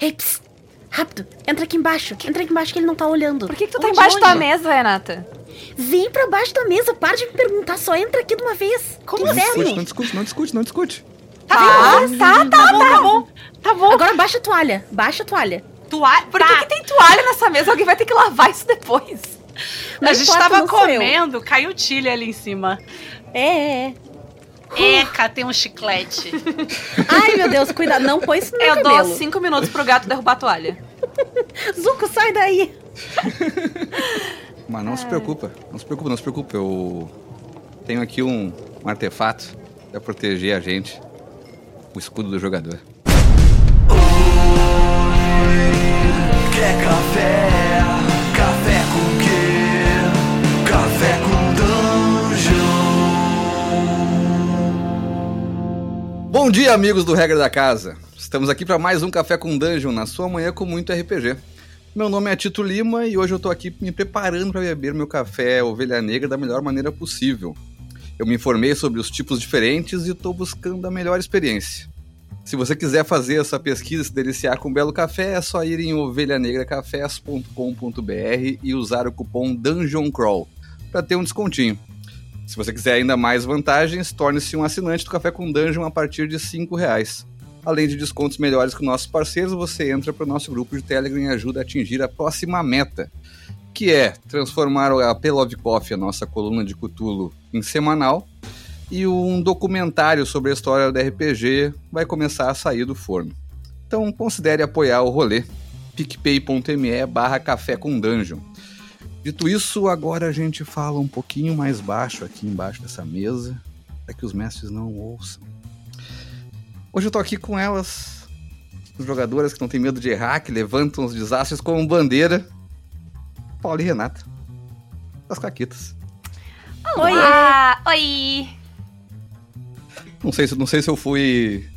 Ei, psst, rápido, entra aqui embaixo. Entra aqui embaixo que ele não tá olhando. Por que, que tu tá Onde, embaixo da mesa, Renata? Vem pra baixo da mesa, para de me perguntar, só entra aqui de uma vez. Como assim? inferno. Não discute, não discute, não discute. Tá, tá, tá, tá. bom, tá bom. Agora baixa a toalha, baixa a toalha. Toalha. Por que, que tem toalha nessa mesa? Alguém vai ter que lavar isso depois. Não a gente importa, tava não comendo, caiu tilha ali em cima. É, é, é. Eca, tem um chiclete. Ai, meu Deus, cuidado, não põe isso no meu Eu dou cabelo. cinco minutos pro gato derrubar a toalha. Zuko, sai daí. Mas não se preocupa, não se preocupa, não se preocupa. Eu tenho aqui um, um artefato pra proteger a gente. O escudo do jogador. Quer? Café Bom dia, amigos do Regra da Casa. Estamos aqui para mais um Café com Dungeon na sua manhã com muito RPG. Meu nome é Tito Lima e hoje eu tô aqui me preparando para beber meu café Ovelha Negra da melhor maneira possível. Eu me informei sobre os tipos diferentes e estou buscando a melhor experiência. Se você quiser fazer essa pesquisa e se deliciar com um belo café, é só ir em ovelhanegracafés.com.br e usar o cupom Dungeon Crawl para ter um descontinho. Se você quiser ainda mais vantagens, torne-se um assinante do Café com Dungeon a partir de 5 reais. Além de descontos melhores com nossos parceiros, você entra para o nosso grupo de Telegram e ajuda a atingir a próxima meta, que é transformar a Pelov Coffee, a nossa coluna de Cthulhu, em semanal, e um documentário sobre a história do RPG vai começar a sair do forno. Então considere apoiar o rolê picpay.me barra café com dungeon. Dito isso, agora a gente fala um pouquinho mais baixo aqui embaixo dessa mesa, para que os mestres não ouçam. Hoje eu tô aqui com elas, as jogadoras que não têm medo de errar, que levantam os desastres como bandeira. Paula e Renata. As caquitas. Oi. Oi. Não sei, se- não sei se eu fui.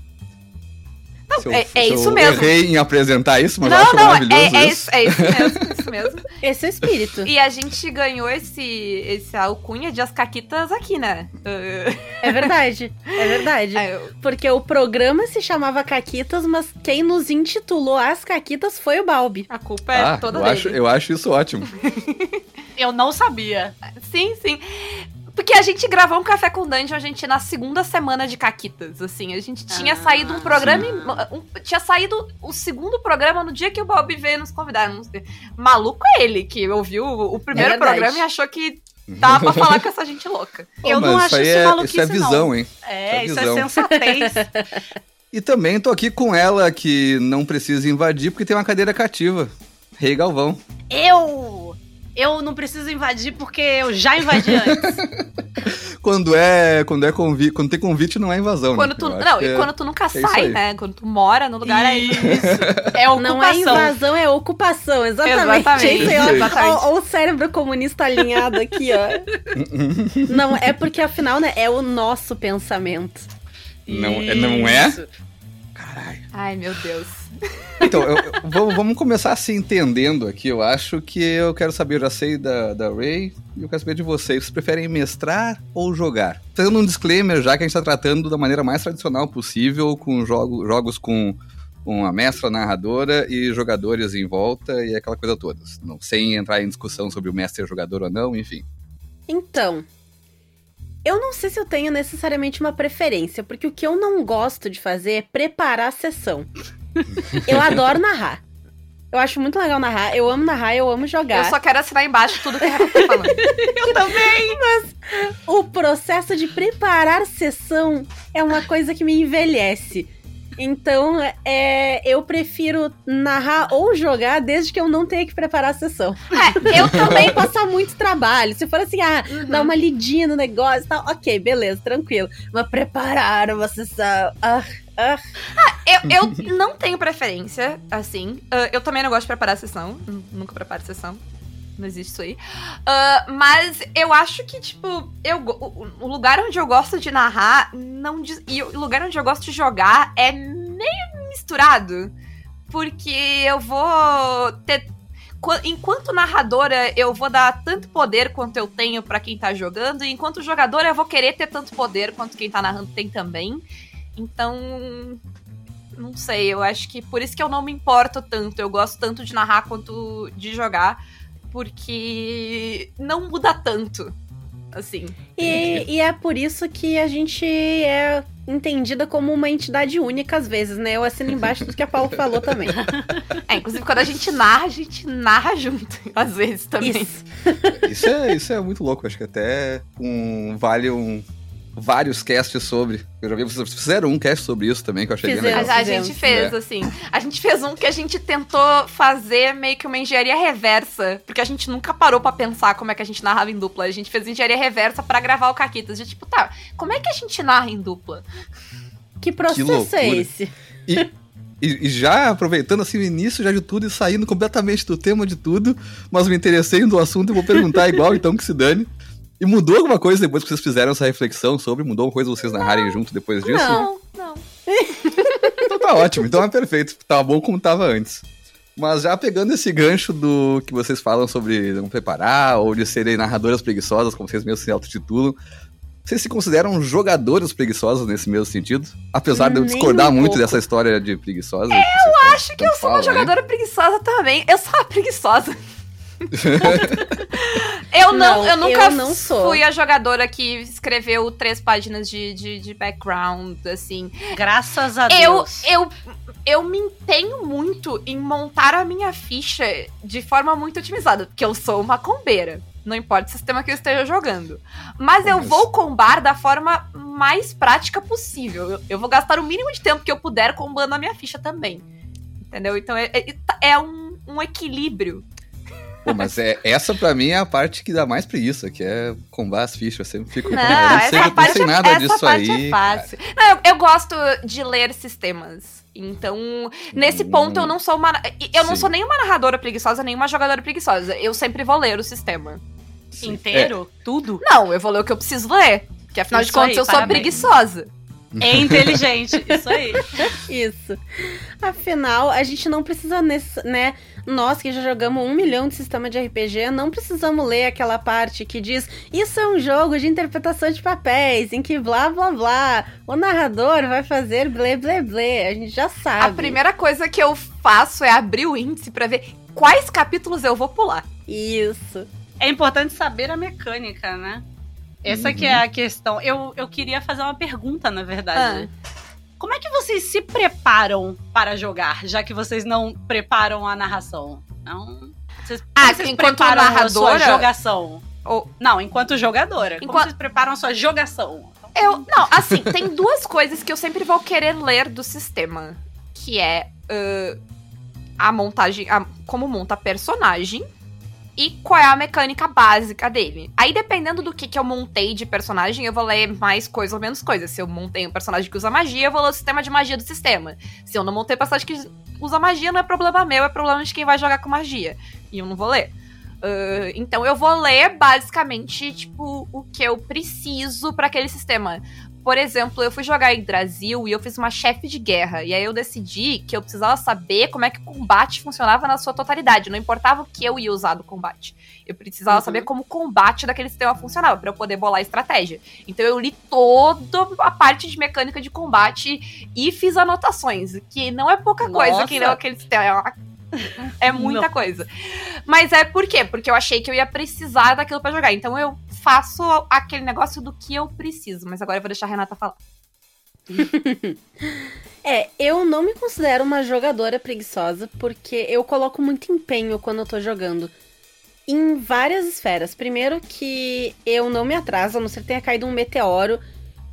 Se eu- é- é se isso eu mesmo. errei em apresentar isso, mas eu não, acho não, maravilhoso é, é isso. isso, é isso mesmo, isso mesmo. Esse é o espírito. E a gente ganhou esse, esse alcunha de as caquitas aqui, né? É verdade, é verdade. é, eu- Porque o programa se chamava Caquitas, mas quem nos intitulou As Caquitas foi o Balbi. a culpa é ah, toda eu dele. acho, eu acho isso ótimo. Eu não sabia. Sim, sim. Porque a gente gravou um Café com Dungeon, a gente na segunda semana de Caquitas, assim. A gente tinha Ah, saído um programa. em- um- tinha saído o segundo programa no dia que o Bob veio nos convidar. Não sei. Maluco é ele, que ouviu o, o primeiro É programa e achou que dava pra falar com essa gente louca. Eu não acho aí isso é, maluquice, Isso é visão, não. hein? É, isso Isso é é visão. sensatez. E também tô aqui com ela, que não precisa invadir, porque tem uma cadeira cativa. Rei Galvão. eu! Eu não preciso invadir porque eu já invadi antes. Quando é, quando é convite, quando tem convite não é invasão, Quando né? tu, não, e é- quando tu nunca isso sai, né? Quando tu mora no lugar aí. Isso. É ocupação. Não é invasão, é ocupação, exatamente. Exatamente, É isso ó. exatamente. Ó, ó o cérebro comunista alinhado aqui, ó. Não, é porque afinal, né, é o nosso pensamento. Não, é- não é? Caralho. Ai, meu Deus. Então, eu- eu- vamos, vamos começar se entendendo aqui. Eu acho que eu quero saber, eu já sei da, da Ray, e eu quero saber de vocês. Vocês preferem mestrar ou jogar? Fazendo um disclaimer, já que a gente está tratando da maneira mais tradicional possível, com jogo, jogos com uma mestra narradora e jogadores em volta e aquela coisa toda. Não, sem entrar em discussão sobre o mestre é jogador ou não, enfim. Então, eu não sei se eu tenho necessariamente uma preferência, porque o que eu não gosto de fazer é preparar a sessão. eu adoro narrar. Eu acho muito legal narrar, eu amo narrar, eu amo jogar. Eu só quero assinar embaixo tudo que a Rafa tá falando. Eu também. O processo de preparar sessão é uma coisa que me envelhece. Então, é, eu prefiro narrar ou jogar desde que eu não tenha que preparar a sessão. É, eu Também passar muito trabalho. Se for assim, ah, Uhum. dar uma lidinha no negócio e tal, ok, beleza, tranquilo. Mas preparar uma sessão. Ah, ah. Eu, eu não tenho preferência, assim. Ah, eu também não gosto de preparar sessão. N- Nunca preparo sessão. Não existe isso aí. Ah, mas eu acho que, tipo, eu, o, lugar onde eu gosto de narrar não diz- e o lugar onde eu gosto de jogar é meio misturado. Porque eu vou ter. qu- Enquanto narradora, eu vou dar tanto poder quanto eu tenho pra quem tá jogando, e enquanto jogadora, eu vou querer ter tanto poder quanto quem tá narrando tem também. Então, não sei, eu acho que por isso que eu não me importo tanto. Eu gosto tanto de narrar quanto de jogar, porque não muda tanto. Assim. E, e é por isso que a gente é entendida como uma entidade única às vezes, né? Eu assino embaixo do que a Paulo falou também. É, inclusive quando a gente narra, a gente narra junto, às vezes também. Isso. Isso é, isso é muito louco. Acho que até um, vale um, vários casts sobre. Eu já vi vocês fizeram um cast sobre isso também, que eu achei bem Fizeram. legal. A, a gente fez, É. assim. A gente fez um que a gente tentou fazer meio que uma engenharia reversa. Porque a gente nunca parou pra pensar como é que a gente narrava em dupla. A gente fez engenharia reversa pra gravar o Caquitas. De tipo, tá, como é que a gente narra em dupla? Que processo loucura. é esse? E, e- e já aproveitando assim o início já de tudo e saindo completamente do tema de tudo, mas me interessei do assunto e vou perguntar igual, então que se dane. E mudou alguma coisa depois que vocês fizeram essa reflexão sobre? Mudou alguma coisa vocês narrarem junto depois disso? Não. não. Então tá ótimo, então é perfeito. Tá bom como tava antes. Mas já pegando esse gancho do que vocês falam sobre não preparar, ou de serem narradoras preguiçosas, como vocês mesmos se autotitulam, vocês se consideram jogadores preguiçosos nesse mesmo sentido? Apesar de eu discordar um muito pouco. dessa história de preguiçosa. Eu Acho que eu sou uma jogadora preguiçosa também. Eu sou uma preguiçosa. eu não, Não, eu nunca eu não sou. fui a jogadora que escreveu três páginas de, de, de background, assim. Graças a Eu, Deus. eu, eu me empenho muito em montar a minha ficha de forma muito otimizada, porque eu sou uma combeira. Não importa o sistema que eu esteja jogando. Mas eu vou combar da forma mais prática possível. Eu, eu vou gastar o mínimo de tempo que eu puder combando a minha ficha também. Entendeu? Então é, é, é um, um equilíbrio. Pô, mas é, essa pra mim é a parte que dá mais preguiça, que é combar as fichas. Eu sempre fico. Não, eu não sei, eu não parte, sei nada essa disso parte aí. é fácil. Não, eu, eu gosto de ler sistemas. Então, nesse Hum, ponto, eu não sou uma. Eu não sim. sou nem uma narradora preguiçosa, nem uma jogadora preguiçosa. Eu sempre vou ler o sistema. Sim. Inteiro? Tudo? Não, eu vou ler o que eu preciso ler. Porque afinal de Isso contas, aí, eu sou parabéns. preguiçosa. É inteligente. Isso aí. Isso. Afinal, a gente não precisa, nesse, né? Nós que já jogamos um milhão de sistema de RPG, não precisamos ler aquela parte que diz isso é um jogo de interpretação de papéis, em que blá blá blá, o narrador vai fazer blé blé blé. A gente já sabe. A primeira coisa que eu faço é abrir o índice pra ver quais capítulos eu vou pular. Isso. É importante saber a mecânica, né? Essa que é a questão. Eu, eu queria fazer uma pergunta, na verdade. Como é que vocês se preparam para jogar, já que vocês não preparam a narração? Não. Vocês, Ah, vocês enquanto preparam a sua narradora? jogação? Ou- Não, enquanto jogadora. Como Enquanto- vocês preparam a sua jogação? Eu. Não, assim, tem duas coisas que eu sempre vou querer ler do sistema. Que é ãh, a montagem. a- como monta personagem. E qual é a mecânica básica dele. Aí, dependendo do que, que eu montei de personagem, eu vou ler mais coisa ou menos coisa. Se eu montei um personagem que usa magia, eu vou ler o sistema de magia do sistema. Se eu não montei personagem que usa magia, não é problema meu, é problema de quem vai jogar com magia. E eu não vou ler. Ah, então eu vou ler basicamente, tipo, o que eu preciso pra aquele sistema. Por exemplo, eu fui jogar em Brasil e eu fiz uma chefe de guerra. E aí eu decidi que eu precisava saber como é que o combate funcionava na sua totalidade. Não importava o que eu ia usar do combate. Eu precisava Uhum. saber como o combate daquele sistema funcionava, pra eu poder bolar estratégia. Então eu li toda a parte de mecânica de combate e fiz anotações. Que não é pouca coisa Nossa. que não aquele sistema. É uma é muita coisa. Mas é por quê? Porque eu achei que eu ia precisar daquilo pra jogar. Então eu faço aquele negócio do que eu preciso. Mas agora eu vou deixar a Renata falar. É, eu não me considero uma jogadora preguiçosa, porque eu coloco muito empenho quando eu tô jogando. Em várias esferas. Primeiro que eu não me atraso, a não ser que tenha caído um meteoro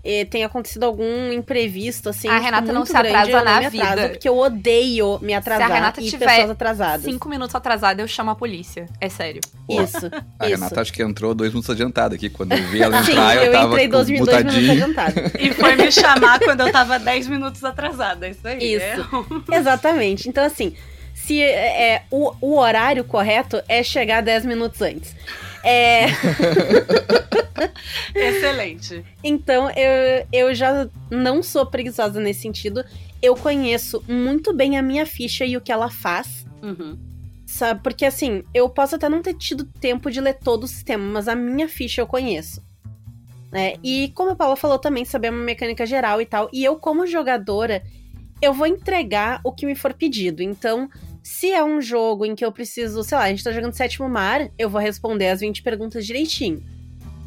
e tenha acontecido algum imprevisto, assim. A tipo, Renata não muito se grande, atrasa eu não na me atraso, vida. Porque eu odeio me atrasar Renata e tiver pessoas atrasadas. Cinco minutos atrasada, eu chamo a polícia. É sério. Isso, A isso. Renata acho que entrou dois minutos adiantada aqui. Quando eu vi ela Sim, entrar, eu, eu tava entrei 12 tipo, minutos, dois minutos mutadinho. adiantada. E foi me chamar quando eu tava 10 minutos atrasada. Isso aí. Isso. Exatamente. Então, assim, se é, é, o, o horário correto é chegar 10 minutos antes. É, É excelente. então, eu, eu já não sou preguiçosa nesse sentido. Eu conheço muito bem a minha ficha e o que ela faz. Uhum. Sabe? Porque assim, eu posso até não ter tido tempo de ler todo o sistema, mas a minha ficha eu conheço. Né? E como a Paula falou também, saber uma mecânica geral e tal. E eu, como jogadora, eu vou entregar o que me for pedido. Então, se é um jogo em que eu preciso, sei lá, a gente tá jogando Sétimo Mar, eu vou responder as 20 perguntas direitinho.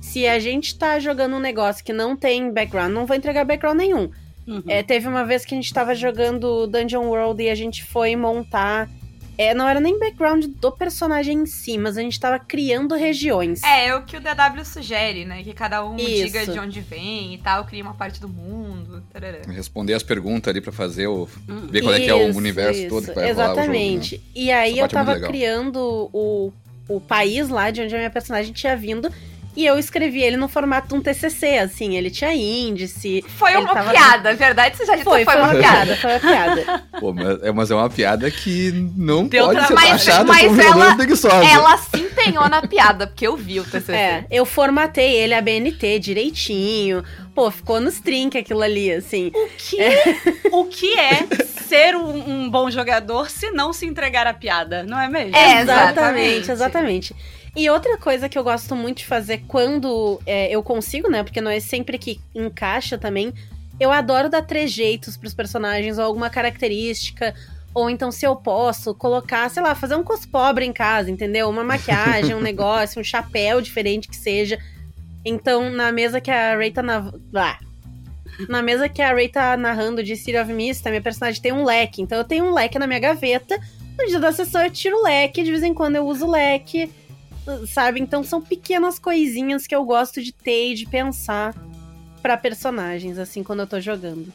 Se a gente tá jogando um negócio que não tem background, não vou entregar background nenhum. Uhum. É, teve uma vez que a gente tava jogando Dungeon World e a gente foi montar. É, não era nem background do personagem em si, mas a gente tava criando regiões. É, é o que o DW sugere, né? Que cada um Isso. diga de onde vem e tal, cria uma parte do mundo. tarará. Responder as perguntas ali pra fazer o. Hum. ver qual é que é o Isso, universo isso, todo que vai rolar o jogo, né? Exatamente. E aí Essa eu é tava legal. criando o, o país lá de onde a minha personagem tinha vindo. E eu escrevi ele no formato de um TCC, assim. Ele tinha índice. Foi uma tava- piada, a verdade você já disse Foi, foi, uma piada. Foi uma piada. Pô, mas é, mas é uma piada que não Deu pode ser Mas- como ela- preguiçosa. Ela se empenhou na piada, porque eu vi o TCC. É, eu formatei ele a BNT direitinho. Pô, ficou nos trinques aquilo ali, assim. O que, o que é ser um, um bom jogador se não se entregar a piada, não é mesmo? É, exatamente, exatamente. exatamente. E outra coisa que eu gosto muito de fazer quando é, eu consigo, né? Porque não é sempre que encaixa também. Eu adoro dar trejeitos pros personagens ou alguma característica. Ou então, se eu posso, colocar, sei lá, fazer um cospobre em casa, entendeu? Uma maquiagem, um negócio, um chapéu diferente que seja. Então, na mesa que a Ray tá na. Ah. Na mesa que a Ray tá narrando de City of Mist, a minha personagem tem um leque. Então eu tenho um leque na minha gaveta. No dia da sessão eu tiro o leque, de vez em quando eu uso o leque. Sabe? Então são pequenas coisinhas que eu gosto de ter e de pensar pra personagens, assim, quando eu tô jogando.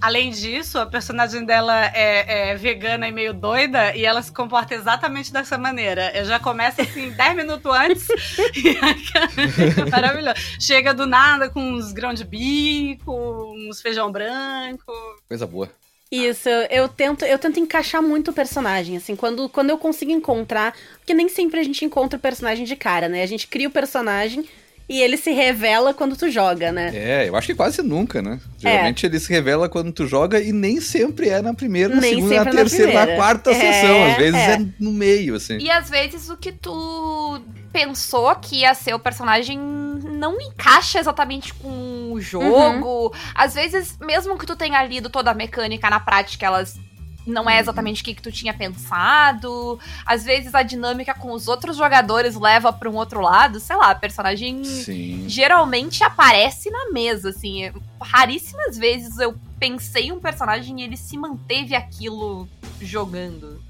Além disso, a personagem dela é, é vegana e meio doida e ela se comporta exatamente dessa maneira. Eu já começo assim 10 minutos antes e maravilhoso. Chega do nada com uns grãos de bico, uns feijão branco. Coisa boa. Isso, eu, tento, eu tento encaixar muito o personagem, assim, quando, quando eu consigo encontrar. Porque nem sempre a gente encontra o personagem de cara, né? A gente cria o personagem e ele se revela quando tu joga, né? É, eu acho que quase nunca, né? É. Geralmente ele se revela quando tu joga e nem sempre é na primeira, na Nem segunda, na é na terceira, na, quarta É, sessão. Às vezes é. é. no meio, assim. E às vezes o que tu pensou que ia ser o personagem não encaixa exatamente com o jogo. Às vezes, mesmo que tu tenha lido toda a mecânica na prática, elas não é exatamente o que, que tu tinha pensado. Às vezes a dinâmica com os outros jogadores leva pra um outro lado. Sei lá, a personagem Sim. geralmente aparece na mesa, assim. Raríssimas vezes eu pensei em um personagem e ele se manteve aquilo jogando.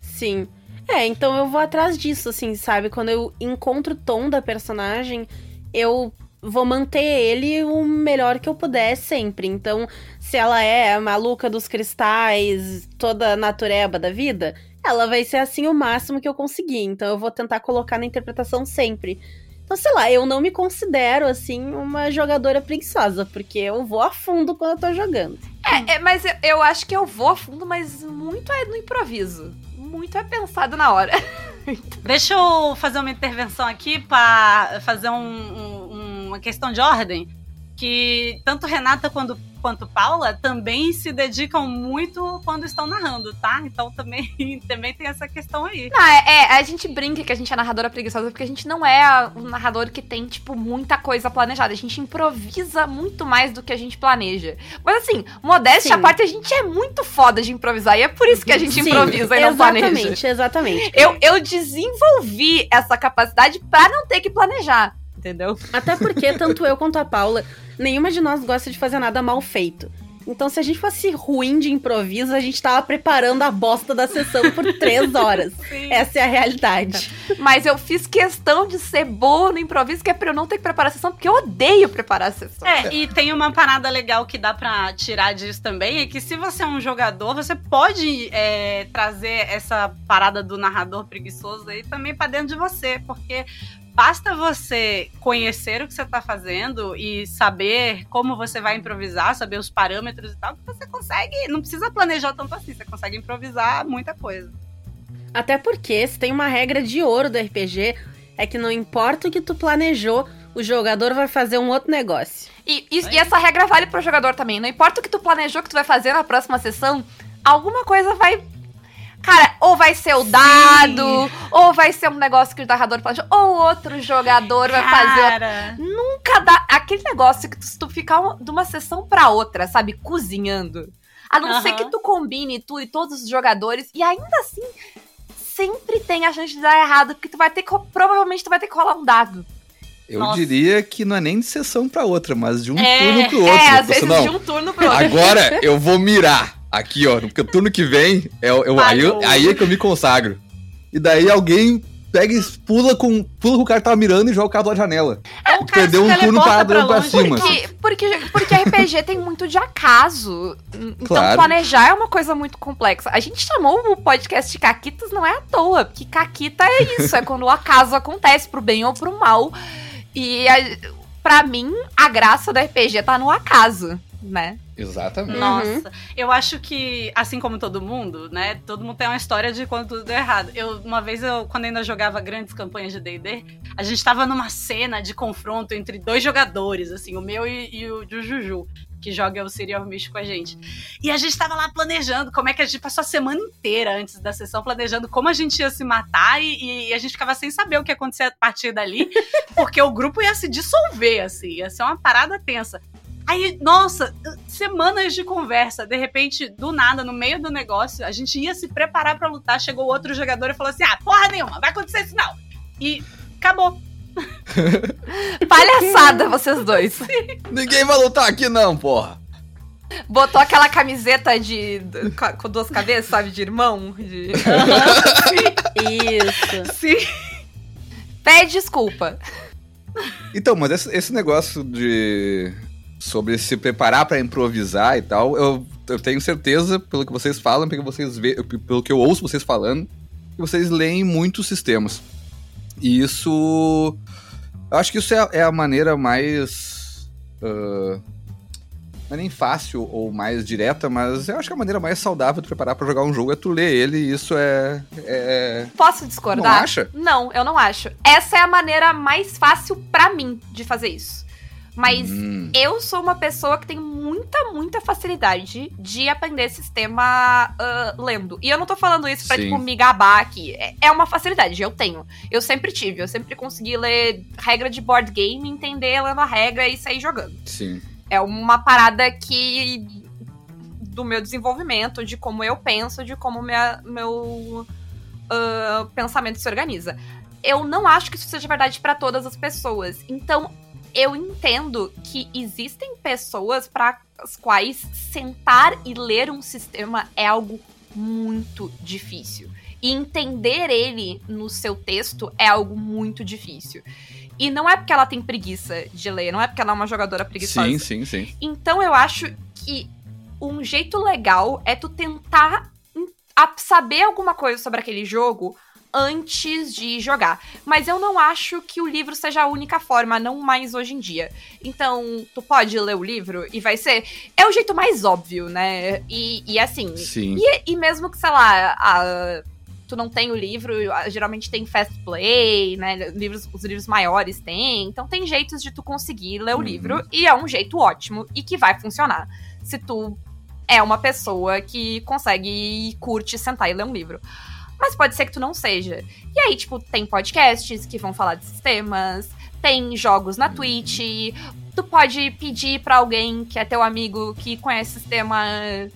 Sim. É, então eu vou atrás disso, assim, sabe? Quando eu encontro o tom da personagem, eu vou manter ele o melhor que eu puder sempre. Então, se ela é a maluca dos cristais, toda natureba da vida, ela vai ser assim o máximo que eu conseguir. Então, eu vou tentar colocar na interpretação sempre. Então, sei lá, eu não me considero, assim, uma jogadora preguiçosa, porque eu vou a fundo quando eu tô jogando. É, é, mas eu, eu acho que eu vou a fundo, mas muito é no improviso. Muito é pensado na hora. Deixa eu fazer uma intervenção aqui para fazer um- um- uma questão de ordem. Que tanto Renata quanto, quanto Paula também se dedicam muito quando estão narrando, tá? Então também, também tem essa questão aí. Não, é, é, a gente brinca que a gente é narradora preguiçosa porque a gente não é um narrador que tem, tipo, muita coisa planejada. A gente improvisa muito mais do que a gente planeja. Mas assim, modéstia à Sim. parte, a gente é muito foda de improvisar. E é por isso que a gente Sim, improvisa e não planeja. Exatamente, exatamente. Eu, eu desenvolvi essa capacidade pra não ter que planejar. Entendeu? Até porque, tanto eu quanto a Paula, nenhuma de nós gosta de fazer nada mal feito. Então, se a gente fosse ruim de improviso, a gente tava preparando a bosta da sessão por três horas. Sim. Essa é a realidade. Mas eu fiz questão de ser boa no improviso, que é pra eu não ter que preparar a sessão, porque eu odeio preparar a sessão. É, e tem uma parada legal que dá pra tirar disso também, é que se você é um jogador, você pode é, trazer essa parada do narrador preguiçoso aí também pra dentro de você, porque basta você conhecer o que você tá fazendo e saber como você vai improvisar, saber os parâmetros e tal, que você consegue, não precisa planejar tanto assim, você consegue improvisar muita coisa. Até porque, se tem uma regra de ouro do RPG, é que não importa o que tu planejou, o jogador vai fazer um outro negócio. E, e- e essa regra vale pro jogador também. Não importa o que tu planejou que tu vai fazer na próxima sessão, alguma coisa vai. Cara, ou vai ser o dado, ou vai ser um negócio que o narrador planejou, ou outro jogador vai fazer. Cara, Nunca dá. Aquele negócio que tu, se tu ficar um- de uma sessão pra outra, sabe, cozinhando. A não ser Aham. que tu combine tu e todos os jogadores, e ainda assim, sempre tem a chance de dar errado, porque tu vai ter que, provavelmente tu vai ter que rolar um dado. Eu Nossa. diria que não é nem de sessão pra outra, mas de um É, turno pro outro. é, às Você, vezes não, de um turno pro outro. Agora eu vou mirar aqui, ó, porque o turno que vem, é, o- eu, aí, aí é que eu me consagro. E daí alguém pega e pula com, pula com o cara que tava mirando e joga o cara pela janela. O cara Perdeu um turno padrão pra longe. cima. Porque, porque, porque RPG tem muito de acaso. Então Claro. planejar é uma coisa muito complexa. A gente chamou o podcast de Caquitas não é à toa, porque Caquita é isso, é quando o acaso acontece pro bem ou pro mal. E a, pra mim, a graça do RPG tá no acaso, né? Exatamente. Nossa, eu acho que, assim como todo mundo, né? Todo mundo tem uma história de quando tudo deu errado. Eu, uma vez, eu, quando ainda jogava grandes campanhas de DD, a gente tava numa cena de confronto entre dois jogadores, assim, o meu e, e o do Juju, que joga o Serial Mist com a gente. E a gente tava lá planejando como é que a gente passou a semana inteira antes da sessão, planejando como a gente ia se matar e, e a gente ficava sem saber o que ia acontecer a partir dali, porque o grupo ia se dissolver, assim, ia ser uma parada tensa. Aí, nossa, semanas de conversa, de repente, do nada, no meio do negócio, a gente ia se preparar pra lutar, chegou outro jogador e falou assim: ah, porra nenhuma, vai acontecer isso não. E acabou. Palhaçada, vocês dois. Ninguém vai lutar aqui não, porra. Botou aquela camiseta de. com- duas cabeças, sabe? De irmão. De... Isso. Sim. Pede desculpa. Então, mas esse, esse negócio de. Sobre se preparar pra improvisar e tal, eu, eu tenho certeza, pelo que vocês falam, pelo que vocês vê, pelo que eu ouço vocês falando, que vocês leem muitos sistemas. E isso. Eu acho que isso é, a- é a maneira mais. ah, não é nem fácil ou mais direta, mas eu acho que a maneira mais saudável de preparar pra jogar um jogo é tu ler ele, e isso é. é... Posso discordar? Não acha? Não, eu não acho. Essa é a maneira mais fácil pra mim de fazer isso. Mas Hum, eu sou uma pessoa que tem muita, muita facilidade de aprender sistema ah, lendo. E eu não tô falando isso pra, Sim. tipo, me gabar aqui. É, é uma facilidade, eu tenho. Eu sempre tive. Eu sempre consegui ler regra de board game, entender lendo a regra e sair jogando. sim. É uma parada que. do meu desenvolvimento, de como eu penso, de como minha, meu ah, pensamento se organiza. Eu não acho que isso seja verdade pra todas as pessoas. Então, eu entendo que existem pessoas para as quais sentar e ler um sistema é algo muito difícil. E entender ele no seu texto é algo muito difícil. E não é porque ela tem preguiça de ler, não é porque ela é uma jogadora preguiçosa. Sim, sim, sim. Então eu acho que um jeito legal é tu tentar saber alguma coisa sobre aquele jogo antes de jogar. Mas eu não acho que o livro seja a única forma, não mais hoje em dia. Então, tu pode ler o livro e vai ser. É o jeito mais óbvio, né? E, e assim. Sim. E, e mesmo que, sei lá, a- tu não tem o livro, geralmente tem fast play, né? Livros, os livros maiores tem. Então tem jeitos de tu conseguir ler o Uhum. livro e é um jeito ótimo e que vai funcionar. Se tu é uma pessoa que consegue e curte sentar e ler um livro. Mas pode ser que tu não seja. E aí, tipo, tem podcasts que vão falar de sistemas, tem jogos na Twitch. Tu pode pedir pra alguém que é teu amigo, que conhece o sistema,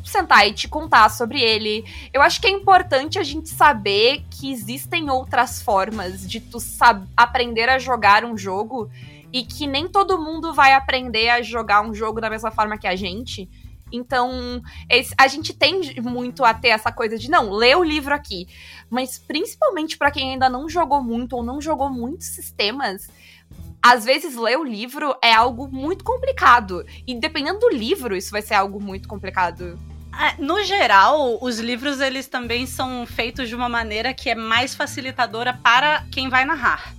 sentar e te contar sobre ele. Eu acho que é importante a gente saber que existem outras formas de tu aprender a jogar um jogo e que nem todo mundo vai aprender a jogar um jogo da mesma forma que a gente. Então, esse- a gente tende muito a ter essa coisa de não, lê o livro aqui. Mas principalmente pra quem ainda não jogou muito ou não jogou muitos sistemas, às vezes ler o livro é algo muito complicado. E dependendo do livro, isso vai ser algo muito complicado. Ah, No geral, os livros eles também são feitos de uma maneira que é mais facilitadora para quem vai narrar.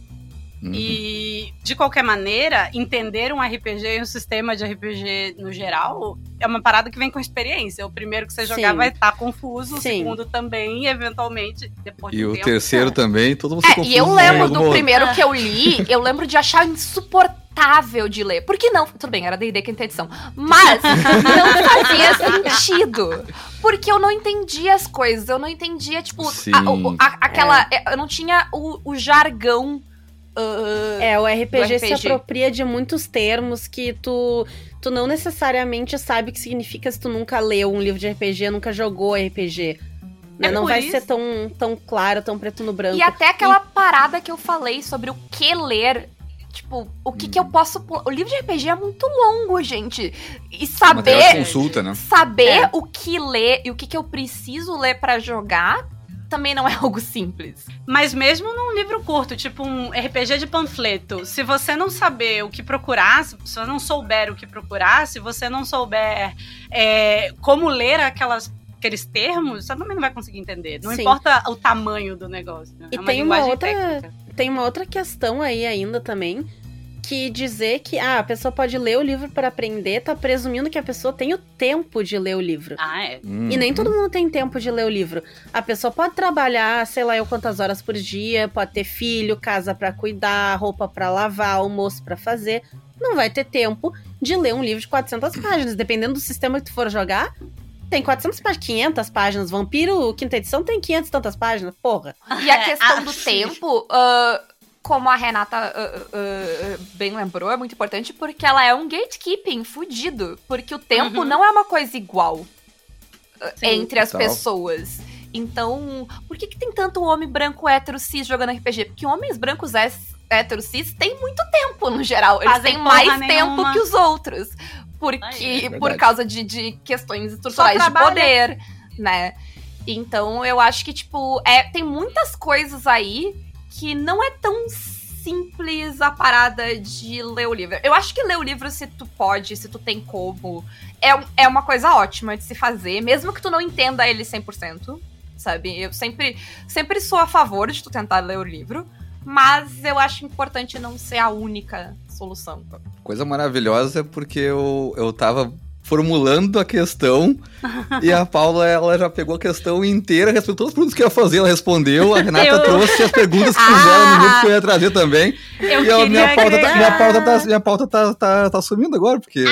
Uhum. E, de qualquer maneira, entender um RPG e um sistema de RPG no geral é uma parada que vem com experiência. O primeiro que você jogar Sim. vai estar confuso, o Sim. segundo também, e eventualmente, depois de E um o tempo, terceiro é. também, todo mundo se É, confunde e eu em lembro do primeiro que eu li, eu lembro de achar insuportável de ler. Por que não? Tudo bem, era D&D quinta edição. Mas não fazia sentido. Porque eu não entendia as coisas, eu não entendia, tipo, a- o- a- aquela... Eu não tinha o, o jargão uh, É, o RPG, do se RPG. apropria de muitos termos que tu, tu não necessariamente sabe o que significa se tu nunca leu um livro de RPG, nunca jogou RPG. Né? É não vai isso- ser tão, tão claro, tão preto no branco. E até aquela parada que eu falei sobre o que ler. Tipo, o que que eu posso. pu- O livro de RPG é muito longo, gente. E saber. consulta, né? Saber É. o que ler e o que que eu preciso ler pra jogar também não é algo simples. Mas mesmo num livro curto, tipo um RPG de panfleto, se você não saber o que procurar, se você não souber o que procurar, se você não souber é, como ler aquelas, aqueles termos, você também não vai conseguir entender. Não Sim. importa o tamanho do negócio. né? E é uma tem uma outra- técnica. Tem uma outra questão aí ainda também, que dizer que ah, a pessoa pode ler o livro para aprender, tá presumindo que a pessoa tem o tempo de ler o livro. Ah, é. E nem todo mundo tem tempo de ler o livro. A pessoa pode trabalhar, sei lá, eu quantas horas por dia, pode ter filho, casa pra cuidar, roupa pra lavar, almoço pra fazer. Não vai ter tempo de ler um livro de 400 páginas. Dependendo do sistema que tu for jogar, tem 400 páginas, 500 páginas. Vampiro, quinta edição, tem 500 e tantas páginas. Porra. E a É, questão ah, do tempo, ah, como a Renata ah, ah, ah, bem lembrou, é muito importante porque ela é um gatekeeping fudido. Porque o tempo Uhum. não é uma coisa igual ah, Sim. entre as Total. pessoas. Então, por que, que tem tanto homem branco hétero cis jogando RPG? Porque homens brancos hétero cis têm muito tempo no geral. Eles Fazem têm mais tempo nenhuma. que os outros. Porque, é por causa de, de questões estruturais de poder, né? Então, eu acho que, tipo, é, tem muitas coisas aí que não é tão simples a parada de ler o livro. Eu acho que ler o livro, se tu pode, se tu tem como, é, é uma coisa ótima de se fazer, mesmo que tu não entenda ele 100%, sabe? Eu sempre, sempre sou a favor de tu tentar ler o livro, mas eu acho importante não ser a única solução. Coisa maravilhosa é porque eu, eu tava formulando a questão e a Paula ela já pegou a questão inteira, respondeu todas as perguntas que eu ia fazer, ela respondeu, a Renata Eu- trouxe as perguntas que Ah! fizeram no grupo que eu ia trazer também. Eu e a minha pauta, tá, minha pauta, tá, minha pauta tá, tá, tá sumindo agora, porque.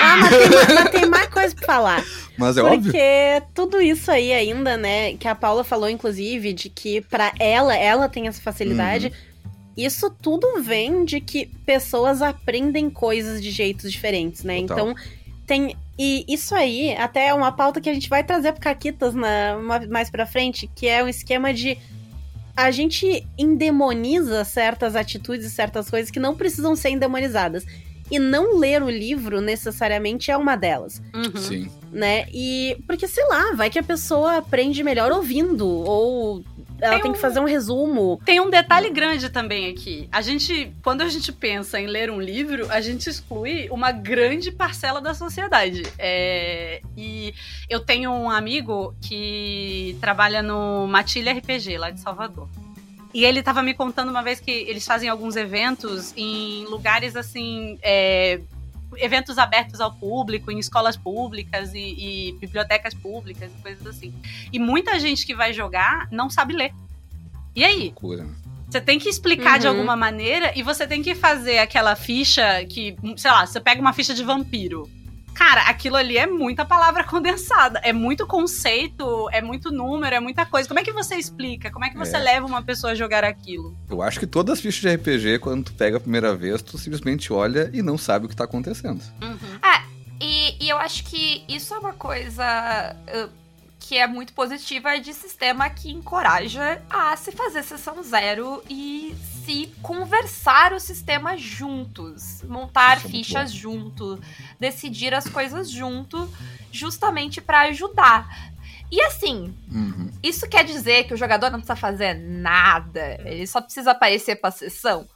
Ah, mas tem, mais- mas tem mais coisa pra falar. Mas é óbvio. Porque tudo isso aí ainda, né, que a Paula falou, inclusive, de que pra ela, ela tem essa facilidade. Uhum. Isso tudo vem de que pessoas aprendem coisas de jeitos diferentes, né? Total. Então, tem. E isso aí, até é uma pauta que a gente vai trazer pro Caquitas na, ma- mais pra frente, que é um esquema de. A gente endemoniza certas atitudes e certas coisas que não precisam ser endemonizadas. E não ler o livro necessariamente é uma delas Uhum. Sim. né? E porque sei lá, vai que a pessoa aprende melhor ouvindo ou ela Tem tem, um- que fazer um resumo. Tem um detalhe grande também aqui. A gente, quando a gente pensa em ler um livro, a gente exclui uma grande parcela da sociedade. É, e eu tenho um amigo que trabalha no Matilha RPG, lá de Salvador. E ele tava me contando uma vez que eles fazem alguns eventos em lugares assim. é, eventos abertos ao público, em escolas públicas e, e bibliotecas públicas e coisas assim. E muita gente que vai jogar não sabe ler. E aí? Loucura. Você tem que explicar de Uhum. alguma maneira e você tem que fazer aquela ficha que, sei lá, você pega uma ficha de vampiro. Cara, aquilo ali é muita palavra condensada, é muito conceito, é muito número, é muita coisa. Como é que você explica? Como é que você É. leva uma pessoa a jogar aquilo? Eu acho que todas as fichas de RPG, quando tu pega a primeira vez, tu simplesmente olha e não sabe o que tá acontecendo. E, e eu acho que isso é uma coisa uh, que é muito positiva de sistema que encoraja a se fazer sessão zero e se conversar o sistema juntos, montar Isso é fichas junto, decidir as coisas junto, justamente pra ajudar. E assim, Uhum. isso quer dizer que o jogador não precisa fazer nada, ele só precisa aparecer pra sessão?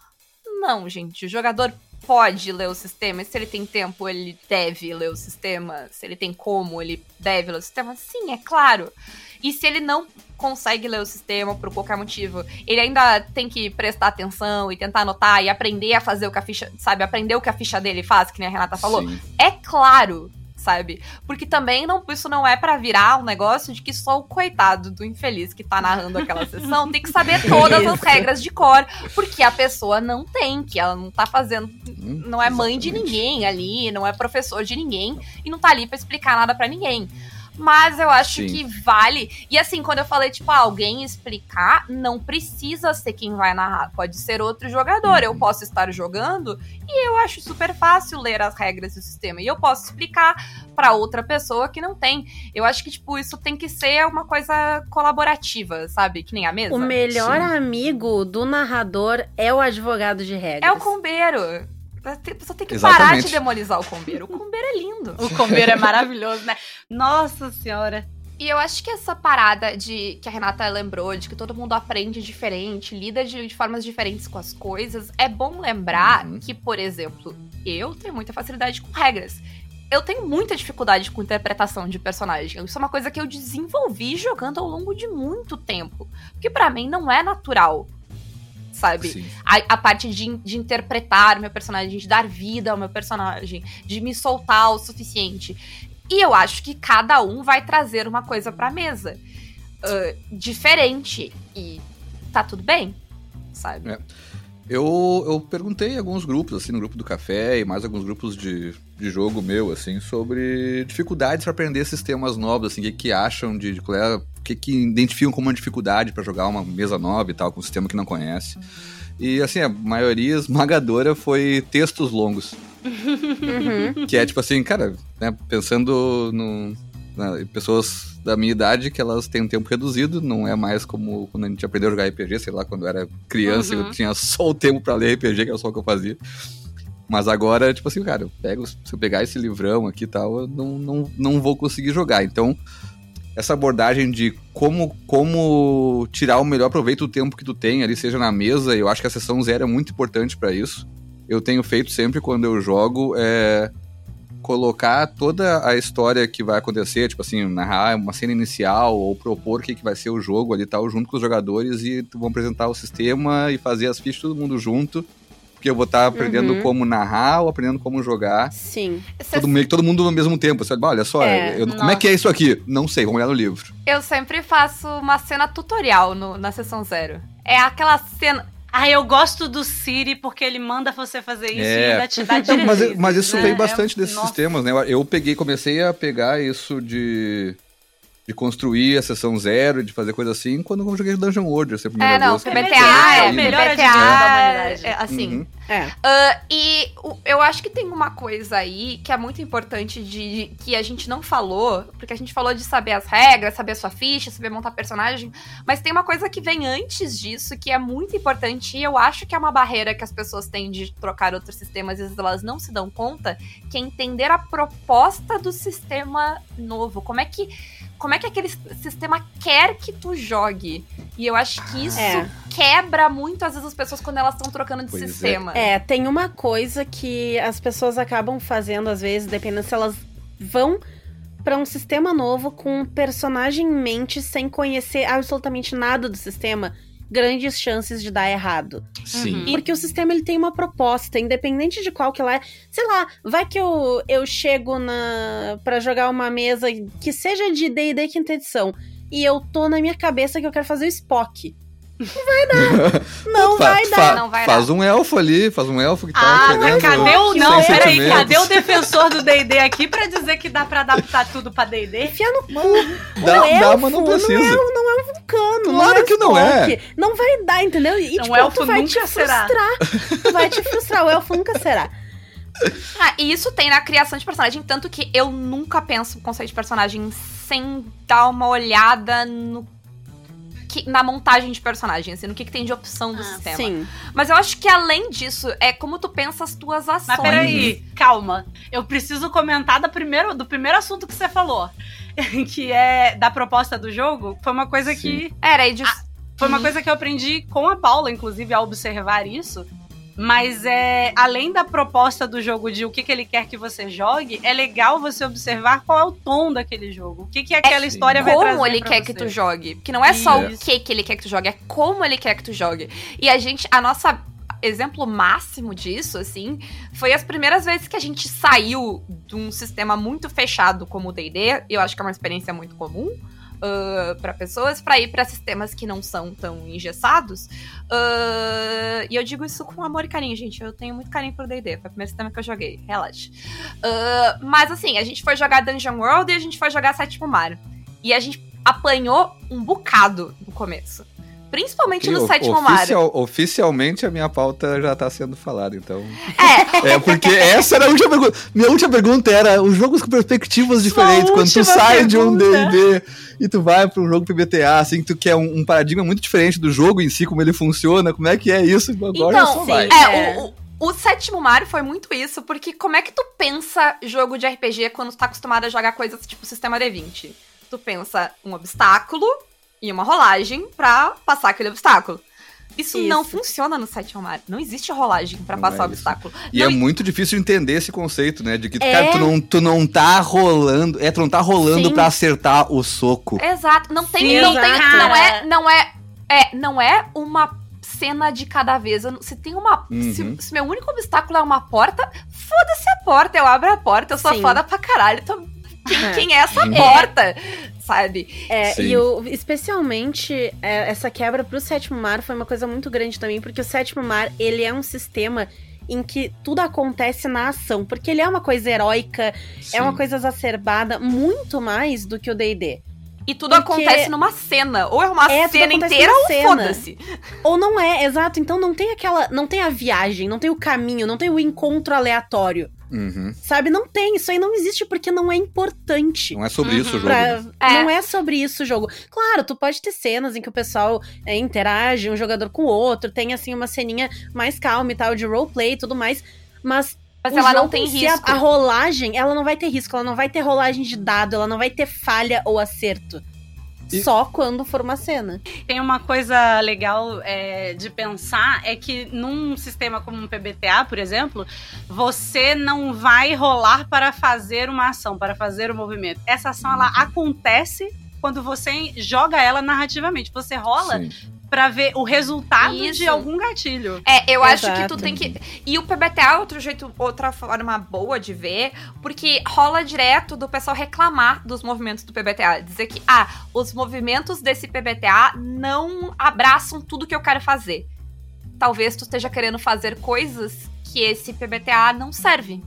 Não, gente, o jogador pode ler o sistema, e se ele tem tempo, ele deve ler o sistema, se ele tem como, ele deve ler o sistema, sim, é claro. E se ele não consegue ler o sistema por qualquer motivo, ele ainda tem que prestar atenção e tentar anotar e aprender a fazer o que a ficha, sabe, aprender o que a ficha dele faz, que nem a Renata falou. Sim. É claro, sabe? Porque também não, isso não é pra virar um negócio de que só o coitado do infeliz que tá narrando aquela sessão tem que saber todas as regras de cor, porque a pessoa não tem, que ela não tá fazendo, Hum, não é mãe de exatamente. ninguém ali, não é professor de ninguém e não tá ali pra explicar nada pra ninguém. Mas eu acho Sim. que vale. E assim, quando eu falei, tipo, ah, alguém explicar, não precisa ser quem vai narrar. Pode ser outro jogador. Eu Uhum. posso estar jogando e eu acho super fácil ler as regras do sistema. E eu posso explicar pra outra pessoa que não tem. Eu acho que, tipo, isso tem que ser uma coisa colaborativa, sabe? Que nem a mesa. O melhor Sim. amigo do narrador é o advogado de regras. É o combeiro. A pessoa tem que parar Exatamente. de demonizar o combeiro. O combeiro é lindo. O combeiro é maravilhoso, né? Nossa senhora. E eu acho que essa parada de que a Renata lembrou, de que todo mundo aprende diferente, lida de, de formas diferentes com as coisas, é bom lembrar Uhum. que, por exemplo, eu tenho muita facilidade com regras. Eu tenho muita dificuldade com interpretação de personagem. Isso é uma coisa que eu desenvolvi jogando ao longo de muito tempo. Porque pra mim não é natural. Sabe? A, a parte de, de interpretar o meu personagem, de dar vida ao meu personagem, de me soltar o suficiente. E eu acho que cada um vai trazer uma coisa pra mesa ah, diferente. E tá tudo bem, sabe? É. Eu, eu perguntei alguns grupos, assim, no grupo do café e mais alguns grupos de, de jogo meu, assim, sobre dificuldades para aprender sistemas novos, assim, o que, que acham de, de qual é, o que, que identificam como uma dificuldade para jogar uma mesa nova e tal, com um sistema que não conhece. E, assim, a maioria esmagadora foi textos longos. Uhum. Que é tipo assim, cara, né, pensando no, na- em pessoas da minha idade que elas têm um tempo reduzido, não é mais como quando a gente aprendeu a jogar RPG, sei lá, quando eu era criança Uhum. eu tinha só o tempo pra ler RPG, que era só o que eu fazia. Mas agora, tipo assim, cara, eu pego, se eu pegar esse livrão aqui e tal, eu não, não, não vou conseguir jogar. Então, essa abordagem de como, como tirar o melhor proveito do tempo que tu tem ali, seja na mesa, eu acho que a sessão zero é muito importante pra isso. Eu tenho feito sempre quando eu jogo é colocar toda a história que vai acontecer, tipo assim, narrar uma cena inicial ou propor o que, que vai ser o jogo ali tal, junto com os jogadores e vão apresentar o sistema e fazer as fichas todo mundo junto. Porque eu vou estar aprendendo Uhum. como narrar ou aprendendo como jogar. Sim. Todo, meio que todo mundo ao mesmo tempo. Olha só, É, eu- como é que é isso aqui? Não sei, vamos olhar no livro. Eu sempre faço uma cena tutorial no- na sessão zero. É aquela cena. Ah, eu gosto do Siri porque ele manda você fazer isso É. e ainda te dá mas, mas isso né? veio É- bastante desses nossa. sistemas, né? Eu- Eu peguei, comecei a pegar isso de, de construir a sessão zero, de fazer coisa assim, quando eu joguei Dungeon World, essa primeira É, não, vez. PBTA é, é o melhor da humanidade. é, assim. Uhum. É. Ah, e o- eu acho que tem uma coisa aí que é muito importante de, de- que a gente não falou, porque a gente falou de saber as regras, saber a sua ficha, saber montar personagem, mas tem uma coisa que vem antes disso que é muito importante e eu acho que é uma barreira que as pessoas têm de trocar outros sistemas, às vezes elas não se dão conta, que é entender a proposta do sistema novo. Como é que como é que aquele sistema quer que tu jogue? E eu acho que isso É. quebra muito às vezes as pessoas quando elas estão trocando de Pois é. sistema. É, tem uma coisa que as pessoas acabam fazendo, às vezes, dependendo se elas vão pra um sistema novo com um personagem em mente sem conhecer absolutamente nada do sistema, grandes chances de dar errado. Sim. Porque o sistema ele tem uma proposta, independente de qual que ela é. Sei lá, vai que eu, eu chego na para jogar uma mesa que seja de D&D quinta edição e eu tô na minha cabeça que eu quero fazer o Spock. Não vai dar. Não Fa- vai fa- dar. Não vai faz um elfo ali, faz um elfo que tá Ah, mas querendo... cadê o. Não, peraí, cadê o defensor do DD aqui pra dizer que dá pra adaptar tudo pra DD? Enfia no cu. Dá, o dá, elfo mas não não precisa. é, não é um vulcano. Claro não que não é. Não vai dar, entendeu? E, Um tipo, elfo tu vai nunca te será. frustrar. Tu vai te frustrar. O elfo nunca será. Ah, e isso tem na criação de personagem, tanto que eu nunca penso o conceito de personagem sem dar uma olhada no que- na montagem de personagem, assim, no que, que tem de opção do Ah, sistema. Sim. Mas eu acho que além disso, é como tu pensa as tuas ações. Mas peraí, calma. Eu preciso comentar do primeiro, do primeiro assunto que você falou. Que é da proposta do jogo. Foi uma coisa que. Era aí de... Foi uma Uhum. coisa que eu aprendi com a Paula, inclusive, a observar isso. Mas é além da proposta do jogo de o que, que ele quer que você jogue, é legal você observar qual é o tom daquele jogo. O que, que aquela sim. história vai trazer como ele quer você. que tu jogue. Porque não é só o que que ele quer que tu jogue, é como ele quer que tu jogue. E a gente, a nossa exemplo máximo disso, assim, foi as primeiras vezes que a gente saiu de um sistema muito fechado como o D&D, eu acho que é uma experiência muito comum, uh, para pessoas para ir para sistemas que não são tão engessados. Uh, e eu digo isso com amor e carinho, gente. Eu tenho muito carinho pro D&D. Foi o primeiro sistema que eu joguei. Relaxa. Uh, mas assim, a gente foi jogar Dungeon World e a gente foi jogar Sétimo Mar. E a gente apanhou um bocado no começo. Principalmente no sétimo oficial, mar. Oficialmente a minha pauta já tá sendo falada, então. É. É, porque essa era a última pergunta. Minha última pergunta era os jogos com perspectivas diferentes. Quando tu sai pergunta. de um DD e tu vai para um jogo PBTA, assim, que tu quer um, um, paradigma muito diferente do jogo em si, como ele funciona, como é que é isso? Agora então, só vai. É, o, o, o sétimo Mario foi muito isso, porque como é que tu pensa jogo de RPG quando tu tá acostumado a jogar coisas tipo sistema D20? Tu pensa um obstáculo, e uma rolagem para passar aquele obstáculo. Isso, isso, não funciona no site Mario. Não existe rolagem para passar é o obstáculo. E não, é muito difícil entender esse conceito, né? De que, é... cara, tu não, tu não tá rolando. É, tu não tá rolando para acertar o soco. Exato. Não tem. Sim, não, tem não é. Não é. É, não é uma cena de cada vez. Se tem uma. Uhum. Se, se, meu único obstáculo é uma porta, foda-se a porta. Eu abro a porta, eu sou Sim. foda pra caralho. Então, quem, quem é essa porta? sabe? É, e eu, especialmente, é, essa quebra pro sétimo mar foi uma coisa muito grande também, porque o sétimo mar, ele é um sistema em que tudo acontece na ação, porque ele é uma coisa heróica, Sim. é uma coisa exacerbada, muito mais do que o D&D. E tudo Porque acontece numa cena. Ou é uma é, cena inteira ou foda-se. Ou não é, exato. Então não tem aquela. Não tem a viagem, não tem o caminho, não tem o encontro aleatório. Uhum. Sabe? Não tem. Isso aí não existe porque não é importante. Não é sobre uhum. isso o jogo. Pra... É. Não é sobre isso o jogo. Claro, tu pode ter cenas em que o pessoal é, interage, um jogador com o outro, tem assim uma ceninha mais calma e tal, de roleplay e tudo mais. Mas mas ela não tem risco. A, a, rolagem, ela não vai ter risco, ela não vai ter rolagem de dado, ela não vai ter falha ou acerto. E... Só quando for uma cena. Tem uma coisa legal é, de pensar, é que num sistema como um PBTA, por exemplo, você não vai rolar para fazer uma ação, para fazer o um movimento. Essa ação, ela acontece quando você joga ela narrativamente. Você rola Sim para ver o resultado Isso. de algum gatilho. É, eu Exato. acho que tu tem que. E o PBTA é outro jeito, outra forma boa de ver, porque rola direto do pessoal reclamar dos movimentos do PBTA. Dizer que, ah, os movimentos desse PBTA não abraçam tudo que eu quero fazer. Talvez tu esteja querendo fazer coisas que esse PBTA não serve.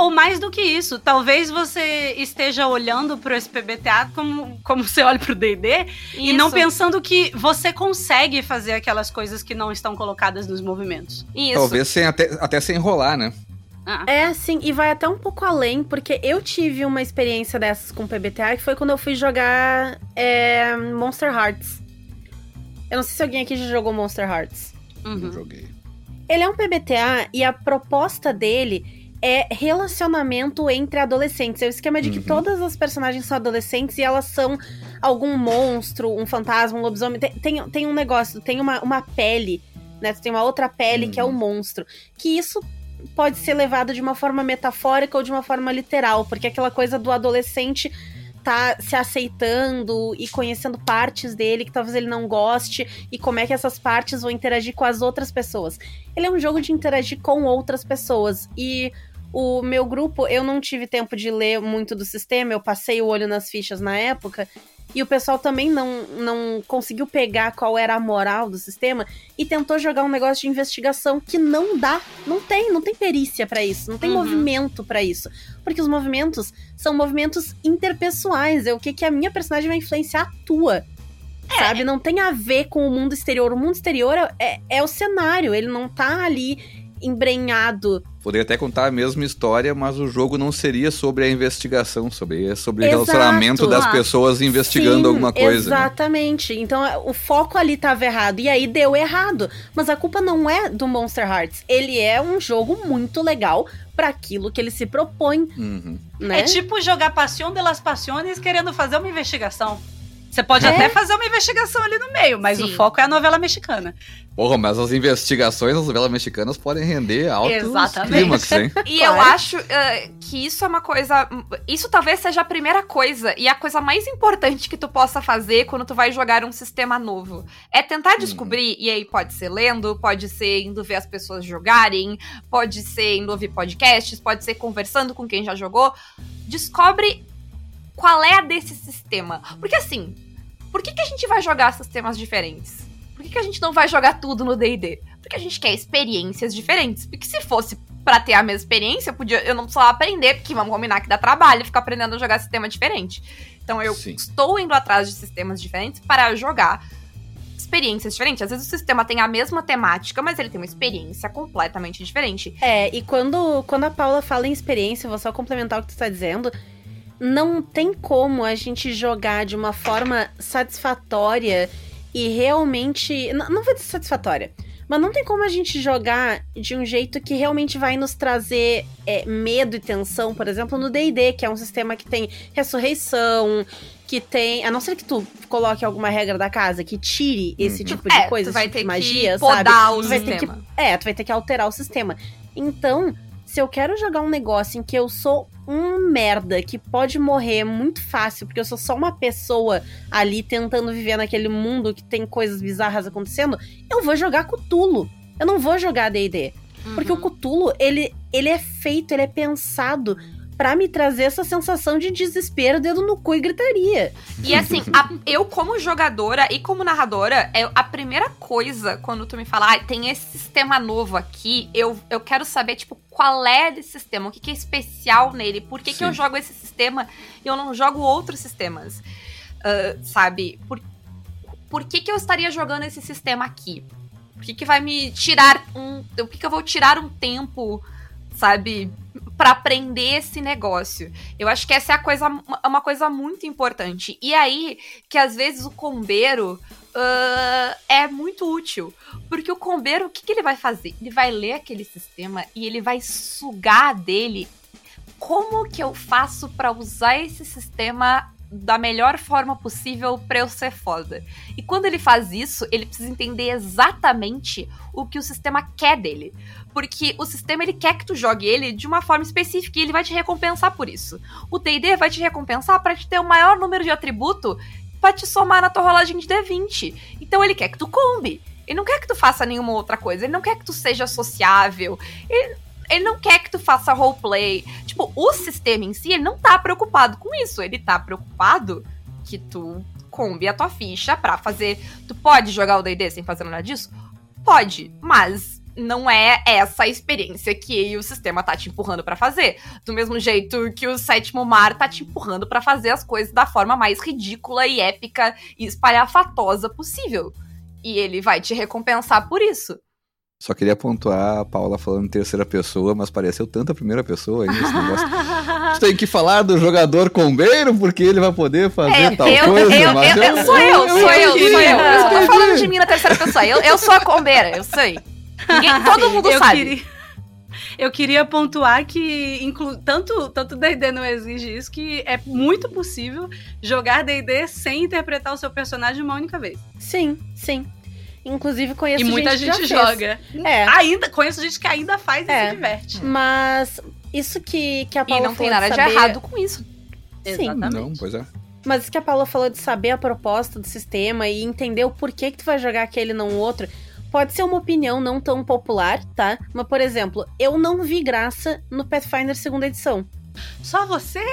Ou mais do que isso, talvez você esteja olhando para esse PBTA como, como você olha para o D&D e não pensando que você consegue fazer aquelas coisas que não estão colocadas nos movimentos. Isso. Talvez sem, até, até sem enrolar, né? Ah. É, sim, e vai até um pouco além, porque eu tive uma experiência dessas com PBTA, que foi quando eu fui jogar é, Monster Hearts. Eu não sei se alguém aqui já jogou Monster Hearts. Uhum. Não joguei. Ele é um PBTA e a proposta dele é relacionamento entre adolescentes. É o esquema de uhum. que todas as personagens são adolescentes e elas são algum monstro, um fantasma, um lobisomem. Tem, tem, tem um negócio, tem uma, uma pele, né? Tem uma outra pele uhum. que é o um monstro. Que isso pode ser levado de uma forma metafórica ou de uma forma literal, porque aquela coisa do adolescente tá se aceitando e conhecendo partes dele que talvez ele não goste e como é que essas partes vão interagir com as outras pessoas. Ele é um jogo de interagir com outras pessoas e o meu grupo, eu não tive tempo de ler muito do sistema, eu passei o olho nas fichas na época, e o pessoal também não, não conseguiu pegar qual era a moral do sistema e tentou jogar um negócio de investigação que não dá, não tem, não tem perícia para isso, não tem uhum. movimento para isso. Porque os movimentos são movimentos interpessoais, é o que, que a minha personagem vai influenciar a tua. É. Sabe? Não tem a ver com o mundo exterior. O mundo exterior é, é o cenário, ele não tá ali embrenhado. Poderia até contar a mesma história, mas o jogo não seria sobre a investigação, sobre, sobre o relacionamento das pessoas investigando Sim, alguma coisa. Né? Exatamente. Né? Então o foco ali estava errado. E aí deu errado. Mas a culpa não é do Monster Hearts. Ele é um jogo muito legal para aquilo que ele se propõe. Uhum. Né? É tipo jogar Passion de las Passiones querendo fazer uma investigação. Você pode é? até fazer uma investigação ali no meio, mas Sim. o foco é a novela mexicana. Porra, mas as investigações das novelas mexicanas podem render altos Exatamente. clímax, hein? E claro. eu acho uh, que isso é uma coisa... Isso talvez seja a primeira coisa e a coisa mais importante que tu possa fazer quando tu vai jogar um sistema novo. É tentar hum. descobrir, hum. e aí pode ser lendo, pode ser indo ver as pessoas jogarem, pode ser indo ouvir podcasts, pode ser conversando com quem já jogou. Descobre qual é a desse sistema. Porque assim, por que, que a gente vai jogar sistemas diferentes? Por que, que a gente não vai jogar tudo no D&D? Porque a gente quer experiências diferentes. Porque se fosse pra ter a mesma experiência, eu, podia, eu não precisava aprender, porque vamos combinar que dá trabalho ficar aprendendo a jogar sistema diferente. Então eu Sim. estou indo atrás de sistemas diferentes para jogar experiências diferentes. Às vezes o sistema tem a mesma temática, mas ele tem uma experiência completamente diferente. É, e quando, quando a Paula fala em experiência, vou só complementar o que tu tá dizendo. Não tem como a gente jogar de uma forma satisfatória e realmente. n- Não vou dizer satisfatória. Mas não tem como a gente jogar de um jeito que realmente vai nos trazer é, medo e tensão, por exemplo, no DD, que é um sistema que tem ressurreição, que tem. A não ser que tu coloque alguma regra da casa que tire esse Uhum. tipo de é, coisa, tu vai esse tipo ter de magia, que sabe? podar o Tu vai ter que sistema. é, tu vai ter que alterar o sistema. Então, se eu quero jogar um negócio em que eu sou um merda que pode morrer muito fácil, porque eu sou só uma pessoa ali tentando viver naquele mundo que tem coisas bizarras acontecendo, eu vou jogar Cthulhu. Eu não vou jogar D&D. Porque o Uhum. Cthulhu, ele, ele é feito, ele é pensado pra me trazer essa sensação de desespero, dedo no cu e gritaria. E assim, a- eu como jogadora e como narradora, é a primeira coisa quando tu me fala, ah, tem esse sistema novo aqui, eu, eu quero saber, tipo, qual é desse sistema, o que, que é especial nele, por que, que eu jogo esse sistema e eu não jogo outros sistemas, Ah, sabe? Por, por que, que eu estaria jogando esse sistema aqui? Por que, que vai me tirar um. Por que, que eu vou tirar um tempo, sabe? Pra aprender esse negócio. Eu acho que essa é a coisa, uma coisa muito importante. E aí, que às vezes o combeiro ah, é muito útil. Porque o combeiro, o que, que ele vai fazer? Ele vai ler aquele sistema e ele vai sugar dele. Como que eu faço pra usar esse sistema da melhor forma possível pra eu ser foda? E quando ele faz isso, ele precisa entender exatamente o que o sistema quer dele. Porque o sistema ele quer que tu jogue ele de uma forma específica e ele vai te recompensar por isso. O D&D vai te recompensar pra te ter o maior número de atributo pra te somar na tua rolagem de D20. Então ele quer que tu combe. Ele não quer que tu faça nenhuma outra coisa. Ele não quer que tu seja sociável. Ele, ele não quer que tu faça roleplay. Tipo, o sistema em si, ele não tá preocupado com isso. Ele tá preocupado que tu combe a tua ficha pra fazer. Tu pode jogar o DD sem fazer nada disso? Pode, mas não é essa a experiência que o sistema tá te empurrando pra fazer. Do mesmo jeito que o sétimo mar tá te empurrando pra fazer as coisas da forma mais ridícula e épica e espalhafatosa possível. E ele vai te recompensar por isso. Só queria pontuar a Paula falando em terceira pessoa, mas pareceu tanta primeira pessoa aí nesse negócio. Tem que falar do jogador combeiro, porque ele vai poder fazer É, tal eu, coisa. eu, mas eu, eu- sou eu, sou eu, sou eu. Eu só tô falando de mim na terceira pessoa. Eu, eu sou a combeira, eu sei. Ninguém, todo mundo eu sabe. Queria, eu queria pontuar que inclu, tanto tanto D&D não exige isso que é muito possível jogar D&D sem interpretar o seu personagem uma única vez. Sim, sim. Inclusive conheço e muita gente, gente que já fez. joga. É. Ainda conheço gente que ainda faz e É. se diverte. Mas isso que, que a E Paula não tem nada de saber... errado com isso. Sim. Exatamente. Não, pois é. Mas isso que a Paula falou de saber a proposta do sistema e entender o porquê que tu vai jogar aquele e não o outro, pode ser uma opinião não tão popular, tá? Mas, por exemplo, eu não vi graça no Pathfinder segunda edição. Só você?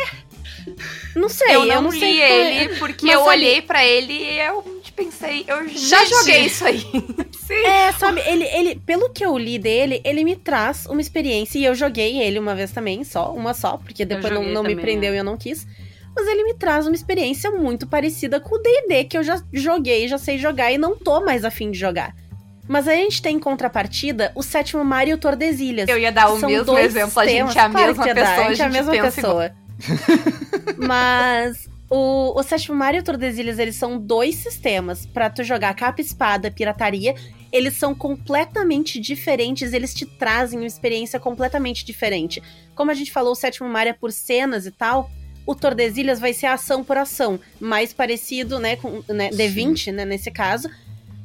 Não sei, Eu eu não, não li sei. ele porque Mas eu sabe- olhei pra ele e eu pensei, eu já Gente. joguei isso aí. Sim. É, sabe, ele, ele, pelo que eu li dele, ele me traz uma experiência, e eu joguei ele uma vez também, só, uma só, porque depois não, não me também, prendeu é. e eu não quis. Mas ele me traz uma experiência muito parecida com o D&D, que eu já joguei, já sei jogar e não tô mais afim de jogar. Mas a gente tem em contrapartida o sétimo mar e o Tordesilhas. Eu ia dar o mesmo exemplo, a gente é a mesma pessoa, a gente é a mesma pessoa. Mas o, o Sétimo Mar e o Tordesilhas, eles são dois sistemas pra tu jogar capa espada, pirataria. Eles são completamente diferentes, eles te trazem uma experiência completamente diferente. Como a gente falou, o Sétimo Mar é por cenas e tal. O Tordesilhas vai ser ação por ação, mais parecido, né, com né, D20, né, nesse caso.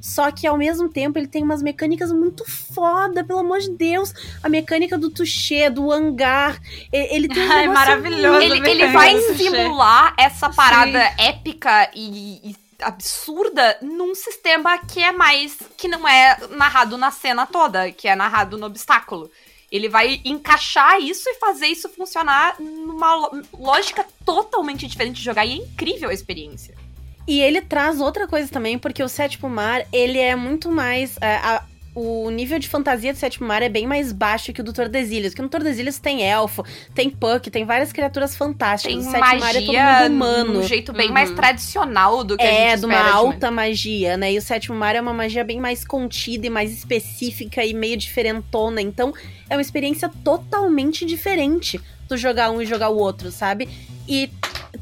Só que ao mesmo tempo ele tem umas mecânicas muito foda, pelo amor de Deus. A mecânica do touché, do hangar. Ele tem um Ai, negócio maravilhoso. Ele, ele vai simular essa parada épica e, e absurda num sistema que é mais. que não é narrado na cena toda, que é narrado no obstáculo. Ele vai encaixar isso e fazer isso funcionar numa lógica totalmente diferente de jogar. E é incrível a experiência. E ele traz outra coisa também, porque o Sétimo Mar, ele é muito mais. é, a- o nível de fantasia do Sétimo Mar é bem mais baixo que o do Tordesilhas. Porque no Tordesilhas tem elfo, tem puck, tem várias criaturas fantásticas. Tem no Sétimo Mar é todo magia mundo humano. de um jeito bem Uhum. mais tradicional do que a É, gente de uma espera de alta magia, né? E o sétimo mar é uma magia bem mais contida e mais específica e meio diferentona. Então, é uma experiência totalmente diferente tu jogar um e jogar o outro, sabe? E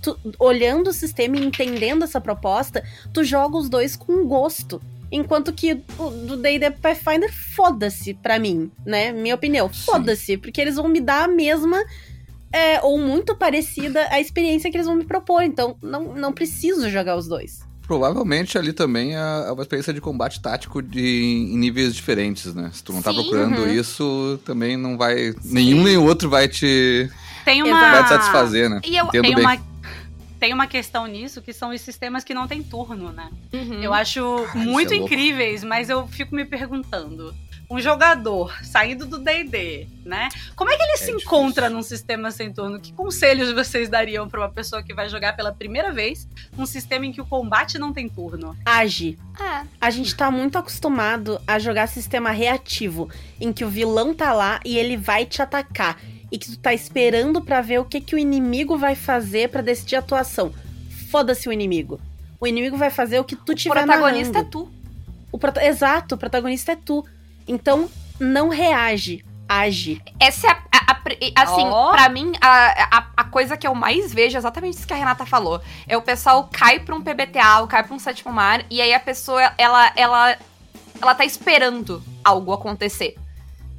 tu, olhando o sistema e entendendo essa proposta, tu joga os dois com gosto. Enquanto que o do D&D Pathfinder, foda-se pra mim, né? Minha opinião, foda-se. Porque eles vão me dar a mesma é, ou muito parecida a experiência que eles vão me propor. Então, não, não preciso jogar os dois. Provavelmente ali também é é uma experiência de combate tático de, em níveis diferentes, né? Se tu não tá Sim, procurando uhum. isso, também não vai. Nenhum nem o outro vai te, Tem uma. vai te satisfazer, né? E eu- Entendo Tem bem. uma, tem uma questão nisso que são os sistemas que não tem turno, né? Uhum. Eu acho isso muito é incríveis, mas eu fico me perguntando. Um jogador saindo do D&D, né? Como é que ele se difícil. encontra num sistema sem turno? Que conselhos vocês dariam pra uma pessoa que vai jogar pela primeira vez um sistema em que o combate não tem turno? Age. É. A gente tá muito acostumado a jogar sistema reativo, em que o vilão tá lá e ele vai te atacar. E que tu tá esperando pra ver o que, que o inimigo vai fazer pra decidir a atuação. Foda-se o inimigo. O inimigo vai fazer o que tu O tiver protagonista é tu. O prota- Exato, o protagonista é tu. Então, não reage, age. Essa é a, a- a assim, Ó. pra mim, a, a, a coisa que eu mais vejo é exatamente isso que a Renata falou. É o pessoal cai pra um PBTA, ou cai pra um sétimo mar, e aí a pessoa, ela, ela, ela tá esperando algo acontecer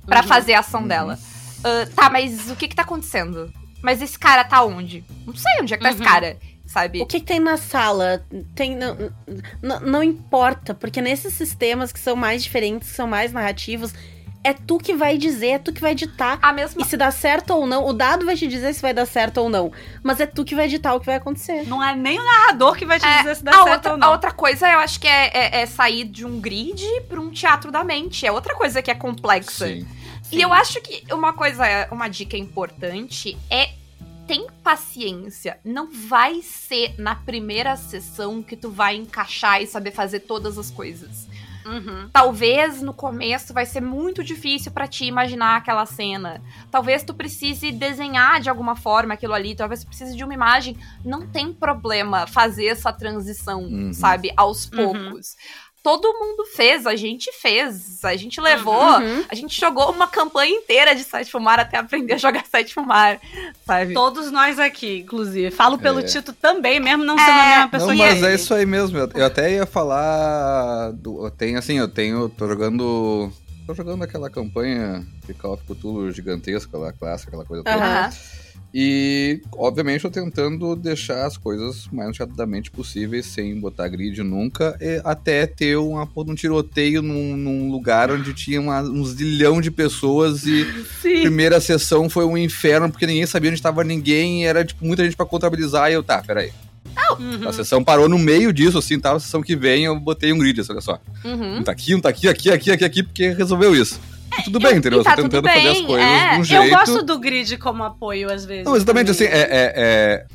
pra Uhum. fazer a ação Uhum. Ah, tá, mas o que que tá acontecendo? Mas esse cara tá onde? Não sei onde é que tá esse Uhum. cara, sabe? O que, que tem na sala? Tem, não, não, importa, porque nesses sistemas que são mais diferentes, que são mais narrativos, é tu que vai dizer, é tu que vai ditar. A mesma E se dá certo ou não, o dado vai te dizer se vai dar certo ou não. Mas é tu que vai ditar o que vai acontecer. Não é nem o narrador que vai te É, dizer se dá certo outra, ou não. a outra coisa, eu acho que é, é- é sair de um grid pra um teatro da mente. É outra coisa que é complexa. Sim. E eu acho que uma coisa, uma dica importante é tem paciência. Não vai ser na primeira sessão que tu vai encaixar e saber fazer todas as coisas. Uhum. Talvez no começo vai ser muito difícil pra ti imaginar aquela cena. Talvez tu precise desenhar de alguma forma aquilo ali, talvez tu precise de uma imagem. Não tem problema fazer essa transição, Uhum. sabe, aos Uhum. Todo mundo fez, a gente fez, a gente levou, Uhum. a gente jogou uma campanha inteira de Sete Fumar até aprender a jogar Sete Fumar, sabe? Todos nós aqui, inclusive. Falo pelo É. Tito também, mesmo não sendo É. a mesma pessoa Não, mas ele. é isso aí mesmo. Eu, eu até ia falar. Do, eu tenho assim, eu tenho. Tô jogando. Tô jogando aquela campanha de Call of Cthulhu gigantesca lá, clássica, aquela coisa toda. Aham. E, obviamente, eu tentando deixar as coisas mais enxadamente possíveis, sem botar grid nunca, e até ter uma, um tiroteio num, num lugar onde tinha uma, um zilhão de pessoas e a Sim. primeira sessão foi um inferno, porque ninguém sabia onde estava ninguém, e era tipo, muita gente pra contabilizar, e eu, tá, peraí. Uhum. A sessão parou no meio disso, assim, tá? A sessão que vem eu botei um grid, olha só. Uhum. Um tá aqui, um tá aqui, aqui, aqui, aqui, aqui, porque resolveu isso. E tudo bem, entendeu? e tá eu tô tudo tentando fazer as coisas é. de um Eu jeito. gosto do grid como apoio, às vezes. Não, exatamente assim, também. é, é, é,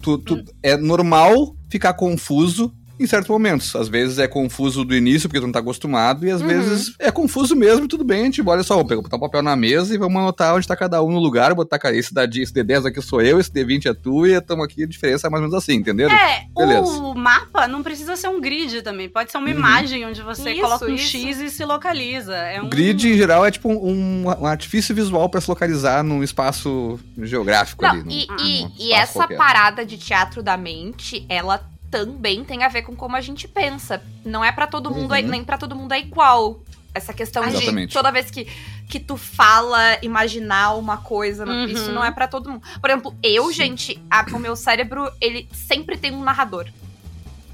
tu- tu- Hum. é normal ficar confuso em certos momentos. Às vezes é confuso do início, porque tu não tá acostumado, e às Uhum. vezes é confuso mesmo, tudo bem, tipo, olha só, vamos pegar- botar um papel na mesa e vamos anotar onde tá cada um no lugar, botar, cara, esse, da, esse D10 aqui sou eu, esse D20 é tu, e estamos aqui, a diferença é mais ou menos assim, entenderam? É, Beleza. o mapa não precisa ser um grid também. Pode ser uma Uhum. imagem onde você Isso, coloca um isso. X e se localiza. É um O grid, em geral, é tipo um, um artifício visual pra se localizar num espaço geográfico Não, ali. num- e, num e- espaço e essa qualquer. parada de teatro da mente, ela também tem a ver com como a gente pensa. Não é pra todo mundo, Uhum. é- nem pra todo mundo é igual. Essa questão de Exatamente. toda vez que, que tu fala, imaginar uma coisa, Uhum. isso não é pra todo mundo. Por exemplo, eu, Sim. gente, a- o meu cérebro, ele sempre tem um narrador.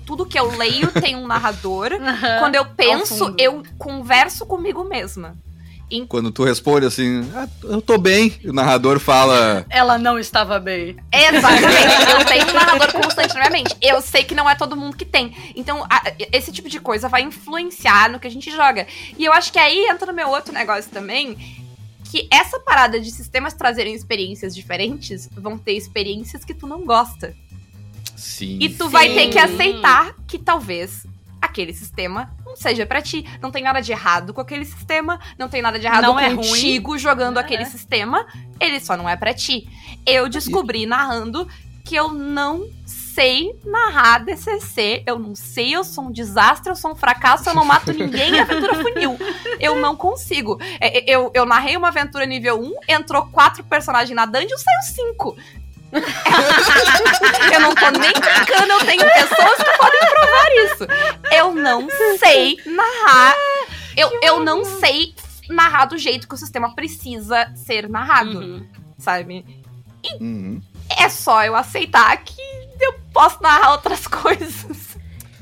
Tudo que eu leio tem um narrador. Quando eu penso, eu converso comigo mesma. Quando tu responde assim, ah, eu tô bem, e o narrador fala. Ela não estava bem. Exatamente. eu tenho um narrador constante na minha mente. Eu sei que não é todo mundo que tem. Então, a- esse tipo de coisa vai influenciar no que a gente joga. E eu acho que aí entra no meu outro negócio também. Que essa parada de sistemas trazerem experiências diferentes vão ter experiências que tu não gosta. Sim. E tu vai Sim. ter que aceitar que talvez aquele sistema não seja pra ti. Não tem nada de errado com aquele sistema, não tem nada de errado Não é ruim. contigo jogando É. aquele sistema, ele só não é pra ti. Eu descobri narrando que eu não sei narrar DCC, eu não sei, eu sou um desastre, eu sou um fracasso, eu não mato ninguém em aventura funil. Eu não consigo. É, é, Eu, eu narrei uma aventura nível 1, entrou quatro personagens na dungeon, saiu cinco. eu não tô nem brincando, eu tenho pessoas que podem provar isso. Eu não sei narrar. Eu, eu não sei narrar do jeito que o sistema precisa ser narrado, Uhum. sabe? Uhum. É só eu aceitar que eu posso narrar outras coisas.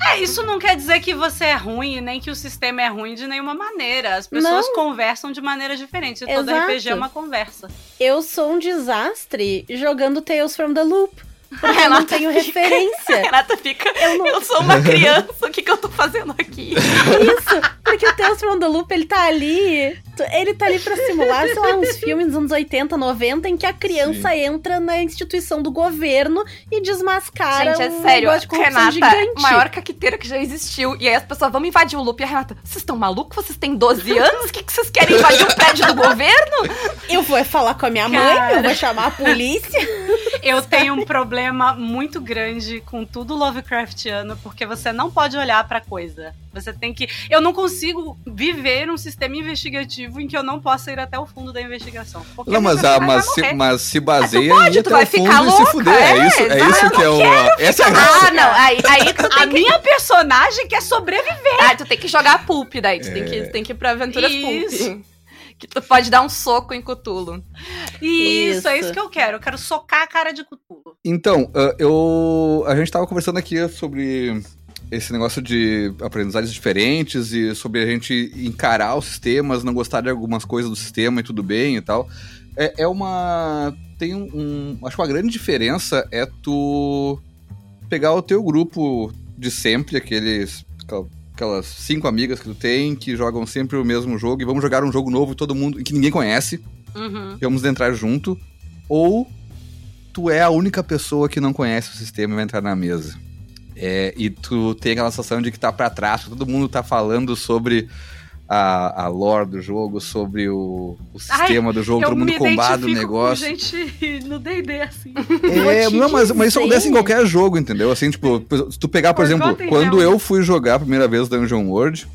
É, isso não quer dizer que você é ruim, nem que o sistema é ruim de nenhuma maneira. As pessoas Não. conversam de maneiras diferentes. Todo Exato. RPG é uma conversa. Eu sou um desastre jogando Tales from the Loop. Porque eu não Renata tenho fica- referência. Renata fica. Eu não, Eu sou uma criança, o que, que eu tô fazendo aqui? Isso, porque o Tales from the Loop, ele tá ali. Ele tá ali pra simular, sei lá, uns filmes dos anos 80, 90, em que a criança entra na instituição do governo e desmascara Gente, é um sério, negócio de Renata, gigante. maior caqueteira que já existiu. E aí as pessoas vão invadir o loop e a Renata, vocês estão malucos? Vocês têm 12 anos? O que, que vocês querem invadir o prédio do governo? Eu vou falar com a minha mãe, Cara. eu vou chamar a polícia. Eu tenho um problema muito grande com tudo Lovecraftiano, porque você não pode olhar pra coisa. Você tem que. Eu não consigo viver um sistema investigativo em que eu não possa ir até o fundo da investigação. Porque Não, mas, você a, vai mas, se, mas se baseia pode, em ir tu até vai o fundo ficar e se louca, fuder. É, é, isso, é não, isso que é o. Essa é a graça. Ah, não, aí, aí tu A tem que. minha personagem quer sobreviver. Ah, tu tem que jogar pulp daí, tu tem, que, É. tem que ir pra aventuras Isso. pulp. Que tu pode dar um soco em Cutulo. Isso, é Isso. isso que eu quero. Eu quero socar a cara de Cthulhu. Então, ah, eu. A gente tava conversando aqui sobre esse negócio de aprendizagens diferentes e sobre a gente encarar os sistemas, não gostar de algumas coisas do sistema e tudo bem e tal. É, é uma. Tem um, um- Acho que uma grande diferença é tu pegar o teu grupo de sempre, aqueles. aquela- Aquelas cinco amigas que tu tem, que jogam sempre o mesmo jogo, e vamos jogar um jogo novo todo mundo, que ninguém conhece, Uhum. vamos entrar junto, ou tu é a única pessoa que não conhece o sistema e vai entrar na mesa. É, e tu tem aquela sensação de que tá pra trás, todo mundo tá falando sobre a, a lore do jogo, sobre o, o sistema do jogo, todo mundo combado o negócio. com gente no D&D, assim. É, não, mas, mas isso acontece em qualquer jogo, entendeu? Assim, tipo, se tu pegar, por Pô, exemplo, quando real. eu fui jogar a primeira vez Dungeon World,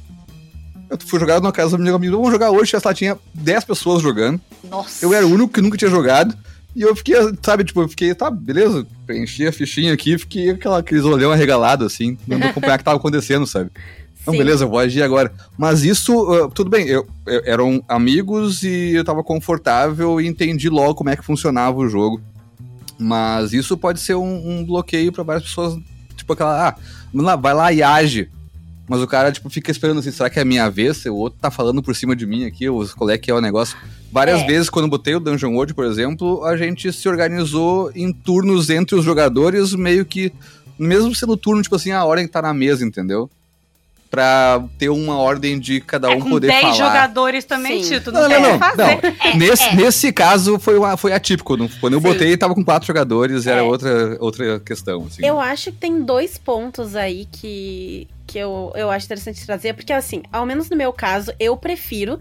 eu fui jogar na casa do meu amigo, vamos jogar hoje, lá tinha 10 pessoas jogando. Nossa. Eu era o único que nunca tinha jogado. E eu fiquei, sabe, tipo, eu fiquei, tá, beleza, preenchi a fichinha aqui, fiquei aquela, aqueles olhão arregalado, assim, não acompanhar o que tava acontecendo, sabe? Não, Sim. beleza, eu vou agir agora. Mas isso, ah, tudo bem, eu, eu- eram amigos e eu tava confortável e entendi logo como é que funcionava o jogo. Mas isso pode ser um, um bloqueio pra várias pessoas, tipo aquela, ah, vai lá e age. Mas o cara, tipo, fica esperando assim, será que é a minha vez? O outro tá falando por cima de mim aqui, os qual é que é o negócio. Várias É. vezes, quando botei o Dungeon World, por exemplo, a gente se organizou em turnos entre os jogadores, meio que, mesmo sendo turno, tipo assim, a ordem tá na mesa, entendeu? Pra ter uma ordem de cada É, um com poder 10 falar. jogadores também, Sim. Tito. Não, Não, não, não, que fazer. É, nesse, é. nesse caso, foi, uma- foi atípico. não- Quando eu Sim. botei, tava com quatro jogadores, era É. outra, outra questão, assim. Eu acho que tem dois pontos aí que, que eu, eu acho interessante trazer, porque assim, ao menos no meu caso, eu prefiro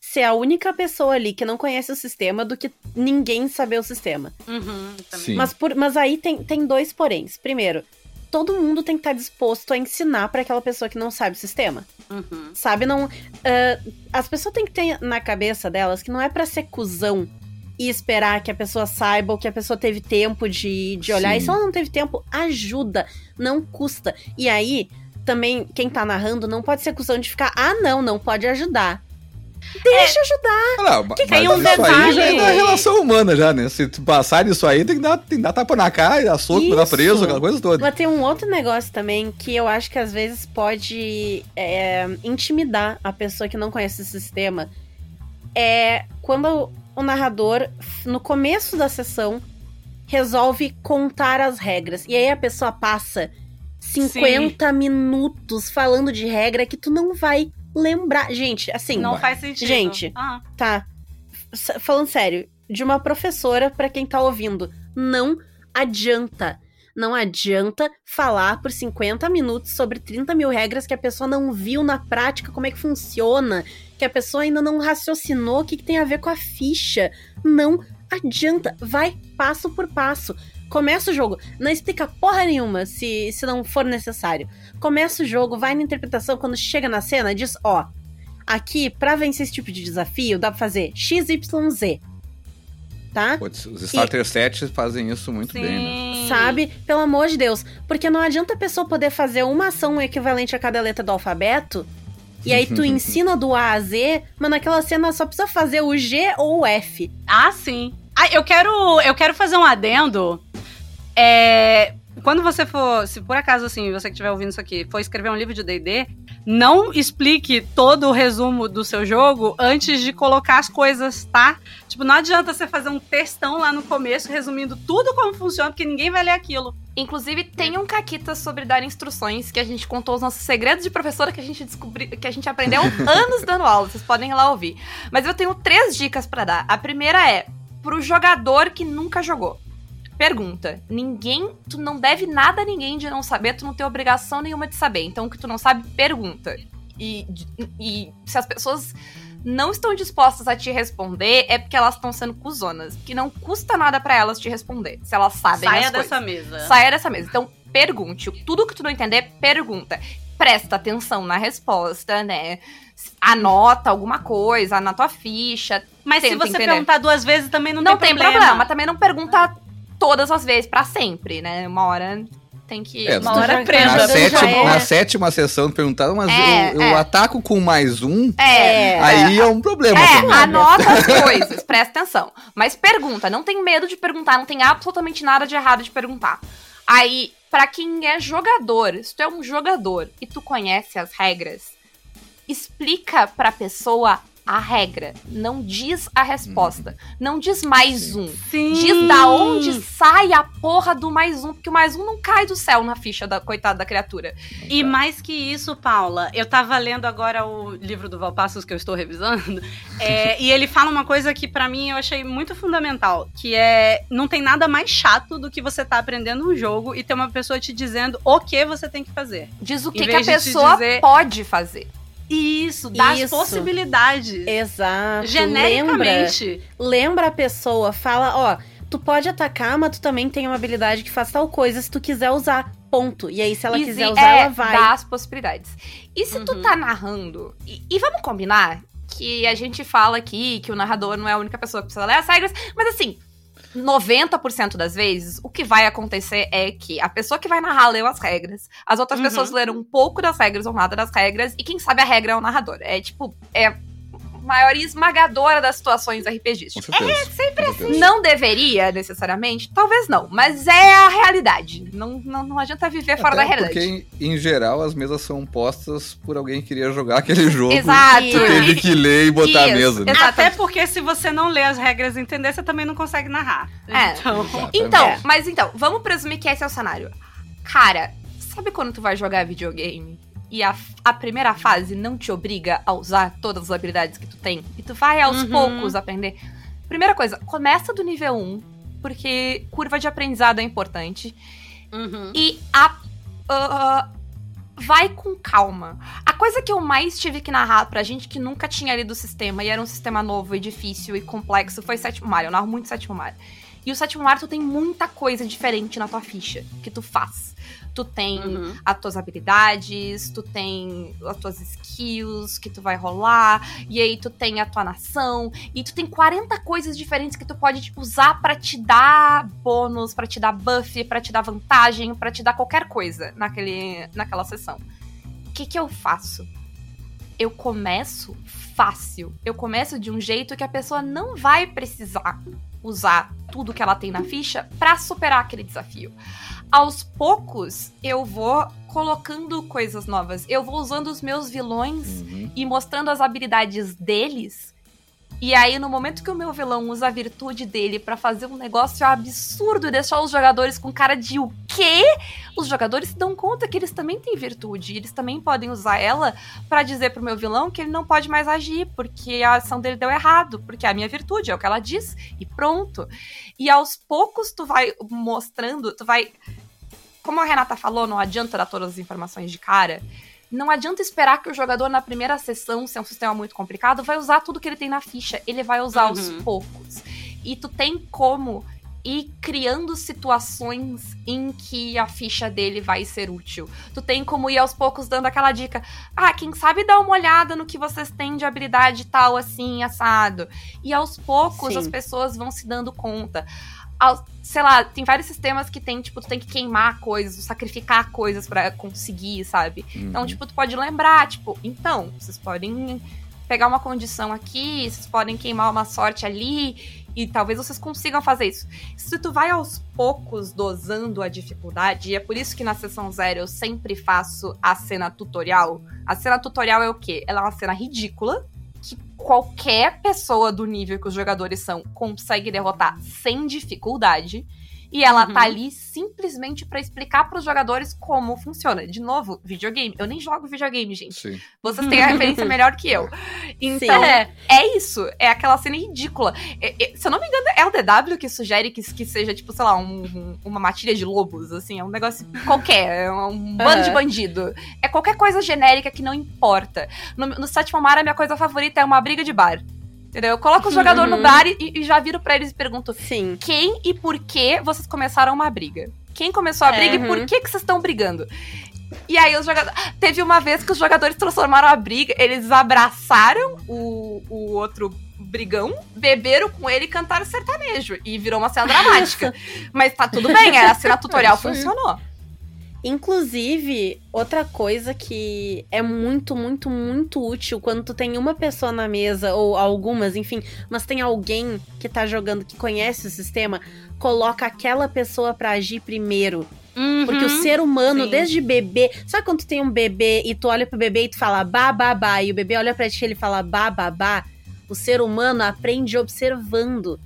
ser a única pessoa ali que não conhece o sistema do que ninguém saber o sistema. Uhum. Mas, por, mas aí tem, tem dois poréns. Primeiro, todo mundo tem que estar disposto a ensinar pra aquela pessoa que não sabe o sistema. Uhum. Sabe? Não. ah, as pessoas têm que ter na cabeça delas que não é pra ser cuzão e esperar que a pessoa saiba ou que a pessoa teve tempo de, de olhar. Sim. E se ela não teve tempo, ajuda. Não custa. E aí, também, quem tá narrando não pode ser cuzão de ficar, ah, não, não pode ajudar. Deixa ajudar. Ah, não, que tem um isso aí detalhe- já é da relação humana já, né? Se tu passar isso aí, tem que dar, tem que dar tapa na cara, dar soco, dar preso, aquela coisa toda. Mas tem um outro negócio também que eu acho que às vezes pode é, intimidar a pessoa que não conhece o sistema. É quando o narrador, no começo da sessão, resolve contar as regras. E aí a pessoa passa 50 minutos falando de regra que tu não vai lembrar. Gente, assim, Não faz sentido. Gente. Ah, tá. Falando sério, de uma professora pra quem tá ouvindo, não adianta. Não adianta falar por 50 minutos sobre 30 mil regras que a pessoa não viu na prática como é que funciona, que a pessoa ainda não raciocinou o que, que tem a ver com a ficha. Não adianta, vai passo por passo. Começa o jogo, não explica porra nenhuma se, se não for necessário. Começa o jogo, vai na interpretação, quando chega na cena, diz: ó, aqui, pra vencer esse tipo de desafio, dá pra fazer XYZ. Tá? Putz, os Starter Sets fazem isso muito bem, né? Sabe? Pelo amor de Deus. Porque não adianta a pessoa poder fazer uma ação equivalente a cada letra do alfabeto. E aí tu ensina do A a Z, mas naquela cena só precisa fazer o G ou o F. Ah, sim. Ah, eu quero, eu quero fazer um adendo. É, quando você for, se por acaso assim, você que estiver ouvindo isso aqui, for escrever um livro de D&D, não explique todo o resumo do seu jogo antes de colocar as coisas, tá? Tipo, não adianta você fazer um textão lá no começo resumindo tudo como funciona, porque ninguém vai ler aquilo. Inclusive, tem um Caquita sobre dar instruções que a gente contou os nossos segredos de professora que a gente descobriu, que a gente aprendeu anos dando aula. Vocês podem ir lá ouvir. Mas eu tenho três dicas para dar. A primeira é pro jogador que nunca jogou. Pergunta. Ninguém. Tu não deve nada a ninguém de não saber, tu não tem obrigação nenhuma de saber. Então, o que tu não sabe, pergunta. E, e se as pessoas não estão dispostas a te responder, é porque elas estão sendo cuzonas. Que não custa nada para elas te responder. Se elas sabem Saia as dessa coisas. mesa. Saia dessa mesa. Então, pergunte. Tudo que tu não entender, pergunta. Presta atenção na resposta, né? Anota alguma coisa na tua ficha. Mas se você entender. perguntar duas vezes também não, Não, tem, problema. problema. Também não pergunta todas as vezes pra sempre, né? Uma hora tem que. É, Uma hora presa. Na, sétima, é- na sétima sessão perguntaram, mas É, eu, eu é. ataco com mais um, É. aí é um problema. É, também. anota as coisas, presta atenção. Mas pergunta, não tem medo de perguntar, não tem absolutamente nada de errado de perguntar. Aí, pra quem é jogador, se tu é um jogador e tu conhece as regras, explica pra pessoa a regra. Não diz a resposta. Não diz mais um. Sim. Diz da onde sai a porra do mais um, porque o mais um não cai do céu na ficha da coitada da criatura. E mais que isso, Paula, eu tava lendo agora o livro do Valpassos que eu estou revisando, é, e ele fala uma coisa que pra mim eu achei muito fundamental, que é não tem nada mais chato do que você tá aprendendo um jogo e ter uma pessoa te dizendo o que você tem que fazer. Diz o que, que a pessoa dizer- pode fazer. Isso, dá as Isso. possibilidades. Exato. Lembra, Genericamente. lembra a pessoa, fala, ó, tu pode atacar, mas tu também tem uma habilidade que faz tal coisa se tu quiser usar. Ponto. E aí, se ela Exi- quiser usar, é, ela vai. Dá as possibilidades. E se tu Uhum. tá narrando, e, e vamos combinar que a gente fala aqui que o narrador não é a única pessoa que precisa ler as regras, mas assim, 90% das vezes, o que vai acontecer é que a pessoa que vai narrar leu as regras, as outras Uhum. pessoas leram um pouco das regras ou nada das regras, e quem sabe a regra é o narrador. É tipo, é a maioria esmagadora das situações RPGísticas. É sempre assim. Não deveria, necessariamente, talvez não, mas é a realidade. Não, não, não adianta viver fora da realidade. Porque, em, geral, as mesas são postas por alguém que queria jogar aquele jogo. Exato. Tu teve que ler e botar a Isso, mesa. Né? exato. Até porque se você não lê as regras e entender, você também não consegue narrar. É. Então, Então, mas então, vamos presumir que esse é o cenário. Cara, sabe quando tu vai jogar videogame e a, a primeira fase não te obriga a usar todas as habilidades que tu tem? E tu vai aos Uhum. poucos aprender? Primeira coisa, começa do nível 1, porque curva de aprendizado é importante. uhum. E a. ah, vai com calma. A coisa que eu mais tive que narrar pra gente que nunca tinha lido o sistema e era um sistema novo e difícil e complexo foi Sétimo Mar. Eu narro muito Sétimo Mar. E o Sétimo Mar, tu tem muita coisa diferente na tua ficha que tu faz. Tu tem Uhum. as tuas habilidades, tu tem as tuas skills que tu vai rolar, e aí tu tem a tua nação, e tu tem 40 coisas diferentes que tu pode tipo, usar pra te dar bônus, pra te dar buff, pra te dar vantagem, pra te dar qualquer coisa naquele, naquela sessão. O que que eu faço? Eu começo fácil. Eu começo de um jeito que a pessoa não vai precisar usar tudo que ela tem na ficha pra superar aquele desafio aos poucos eu vou colocando coisas novas. Eu vou usando os meus vilões Uhum. e mostrando as habilidades deles. E aí, no momento que o meu vilão usa a virtude dele pra fazer um negócio absurdo e deixar os jogadores com cara de o quê? Os jogadores se dão conta que eles também têm virtude. e Eles também podem usar ela pra dizer pro meu vilão que ele não pode mais agir, porque a ação dele deu errado, porque é a minha virtude, é o que ela diz, e pronto. E aos poucos tu vai mostrando, tu vai como a Renata falou, não adianta dar todas as informações de cara. Não adianta esperar que o jogador na primeira sessão, se é um sistema muito complicado, vai usar tudo que ele tem na ficha. Ele vai usar aos Uhum. poucos. E tu tem como ir criando situações em que a ficha dele vai ser útil. Tu tem como ir aos poucos dando aquela dica. Ah, quem sabe dar uma olhada no que vocês têm de habilidade tal, assim, assado. E aos poucos Sim. as pessoas vão se dando conta. Sei lá, tem vários sistemas que tem, tipo, tu tem que queimar coisas, sacrificar coisas pra conseguir, sabe? Então, Uhum. tipo, tu pode lembrar, tipo, então, vocês podem pegar uma condição aqui, vocês podem queimar uma sorte ali, e talvez vocês consigam fazer isso. Se tu vai aos poucos dosando a dificuldade, e é por isso que na sessão zero eu sempre faço a cena tutorial. A cena tutorial é o quê? Ela é uma cena ridícula, que qualquer pessoa do nível que os jogadores são consegue derrotar sem dificuldade. E ela Uhum. tá ali simplesmente pra explicar pros jogadores como funciona. De novo, videogame. Eu nem jogo videogame, gente. Sim. Vocês têm a referência melhor que eu. Então, é. É, isso. É aquela cena ridícula. É- é- se eu não me engano, é o DW que sugere que, que seja, tipo, sei lá, um- um- uma matilha de lobos, assim. É um negócio qualquer. É um bando de bandido. É qualquer coisa genérica que não importa. No, no sétimo mar, a minha coisa favorita é uma briga de bar. Entendeu? Eu coloco o jogador no Uhum. bar e, e já viro pra eles e pergunto: Sim. quem e por que vocês começaram uma briga? Quem começou a É. briga e por que, que vocês estão brigando? E aí os jogadores. Teve uma vez que os jogadores transformaram a briga, eles abraçaram o, o outro brigão, beberam com ele e cantaram sertanejo. E virou uma cena dramática. Mas tá tudo bem, a cena tutorial É funcionou. Inclusive, outra coisa que é muito, muito, muito útil quando tu tem uma pessoa na mesa, ou algumas, enfim, mas tem alguém que tá jogando que conhece o sistema, coloca aquela pessoa pra agir primeiro. Porque o Uhum. ser humano, sim. desde bebê. Sabe quando tu tem um bebê e tu olha pro bebê e tu fala ba, ba, ba, e o bebê olha pra ti e ele fala ba, ba, ba? O ser humano aprende observando.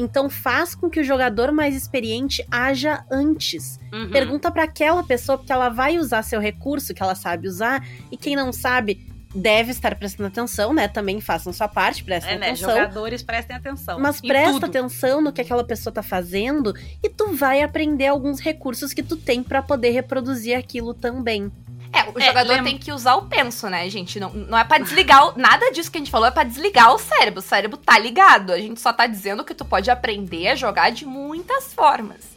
Então faz com que o jogador mais experiente haja antes. Uhum. Pergunta pra aquela pessoa, porque ela vai usar seu recurso que ela sabe usar, e quem não sabe deve estar prestando atenção, né? Também façam sua parte, prestem É, né? atenção. Jogadores prestem atenção. Mas presta tudo. atenção no que aquela pessoa tá fazendo e tu vai aprender alguns recursos que tu tem pra poder reproduzir aquilo também. É, o É, jogador lem- tem que usar o penso, né, gente? Não, não é pra desligar. o- nada disso que a gente falou é pra desligar o cérebro. O cérebro tá ligado. A gente só tá dizendo que tu pode aprender a jogar de muitas formas.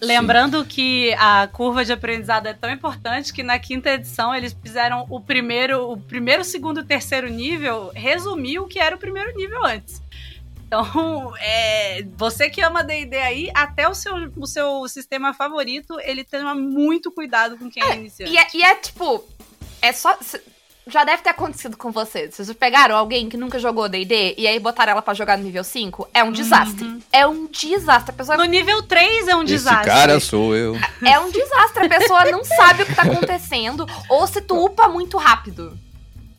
Lembrando que a curva de aprendizado é tão importante que na quinta edição eles fizeram o primeiro, o primeiro, segundo e terceiro nível, resumir o que era o primeiro nível antes. Então, é, você que ama D&D aí, até o seu, o seu sistema favorito, ele toma muito cuidado com quem é, iniciante. E é, e é, tipo. É só. Já deve ter acontecido com vocês. Vocês pegaram alguém que nunca jogou DD e aí botaram ela pra jogar no nível 5? É um desastre. Uhum. É um desastre. A pessoa No nível 3 é um Esse desastre. cara sou eu. é um desastre. A pessoa não sabe o que tá acontecendo. Ou se tu upa muito rápido.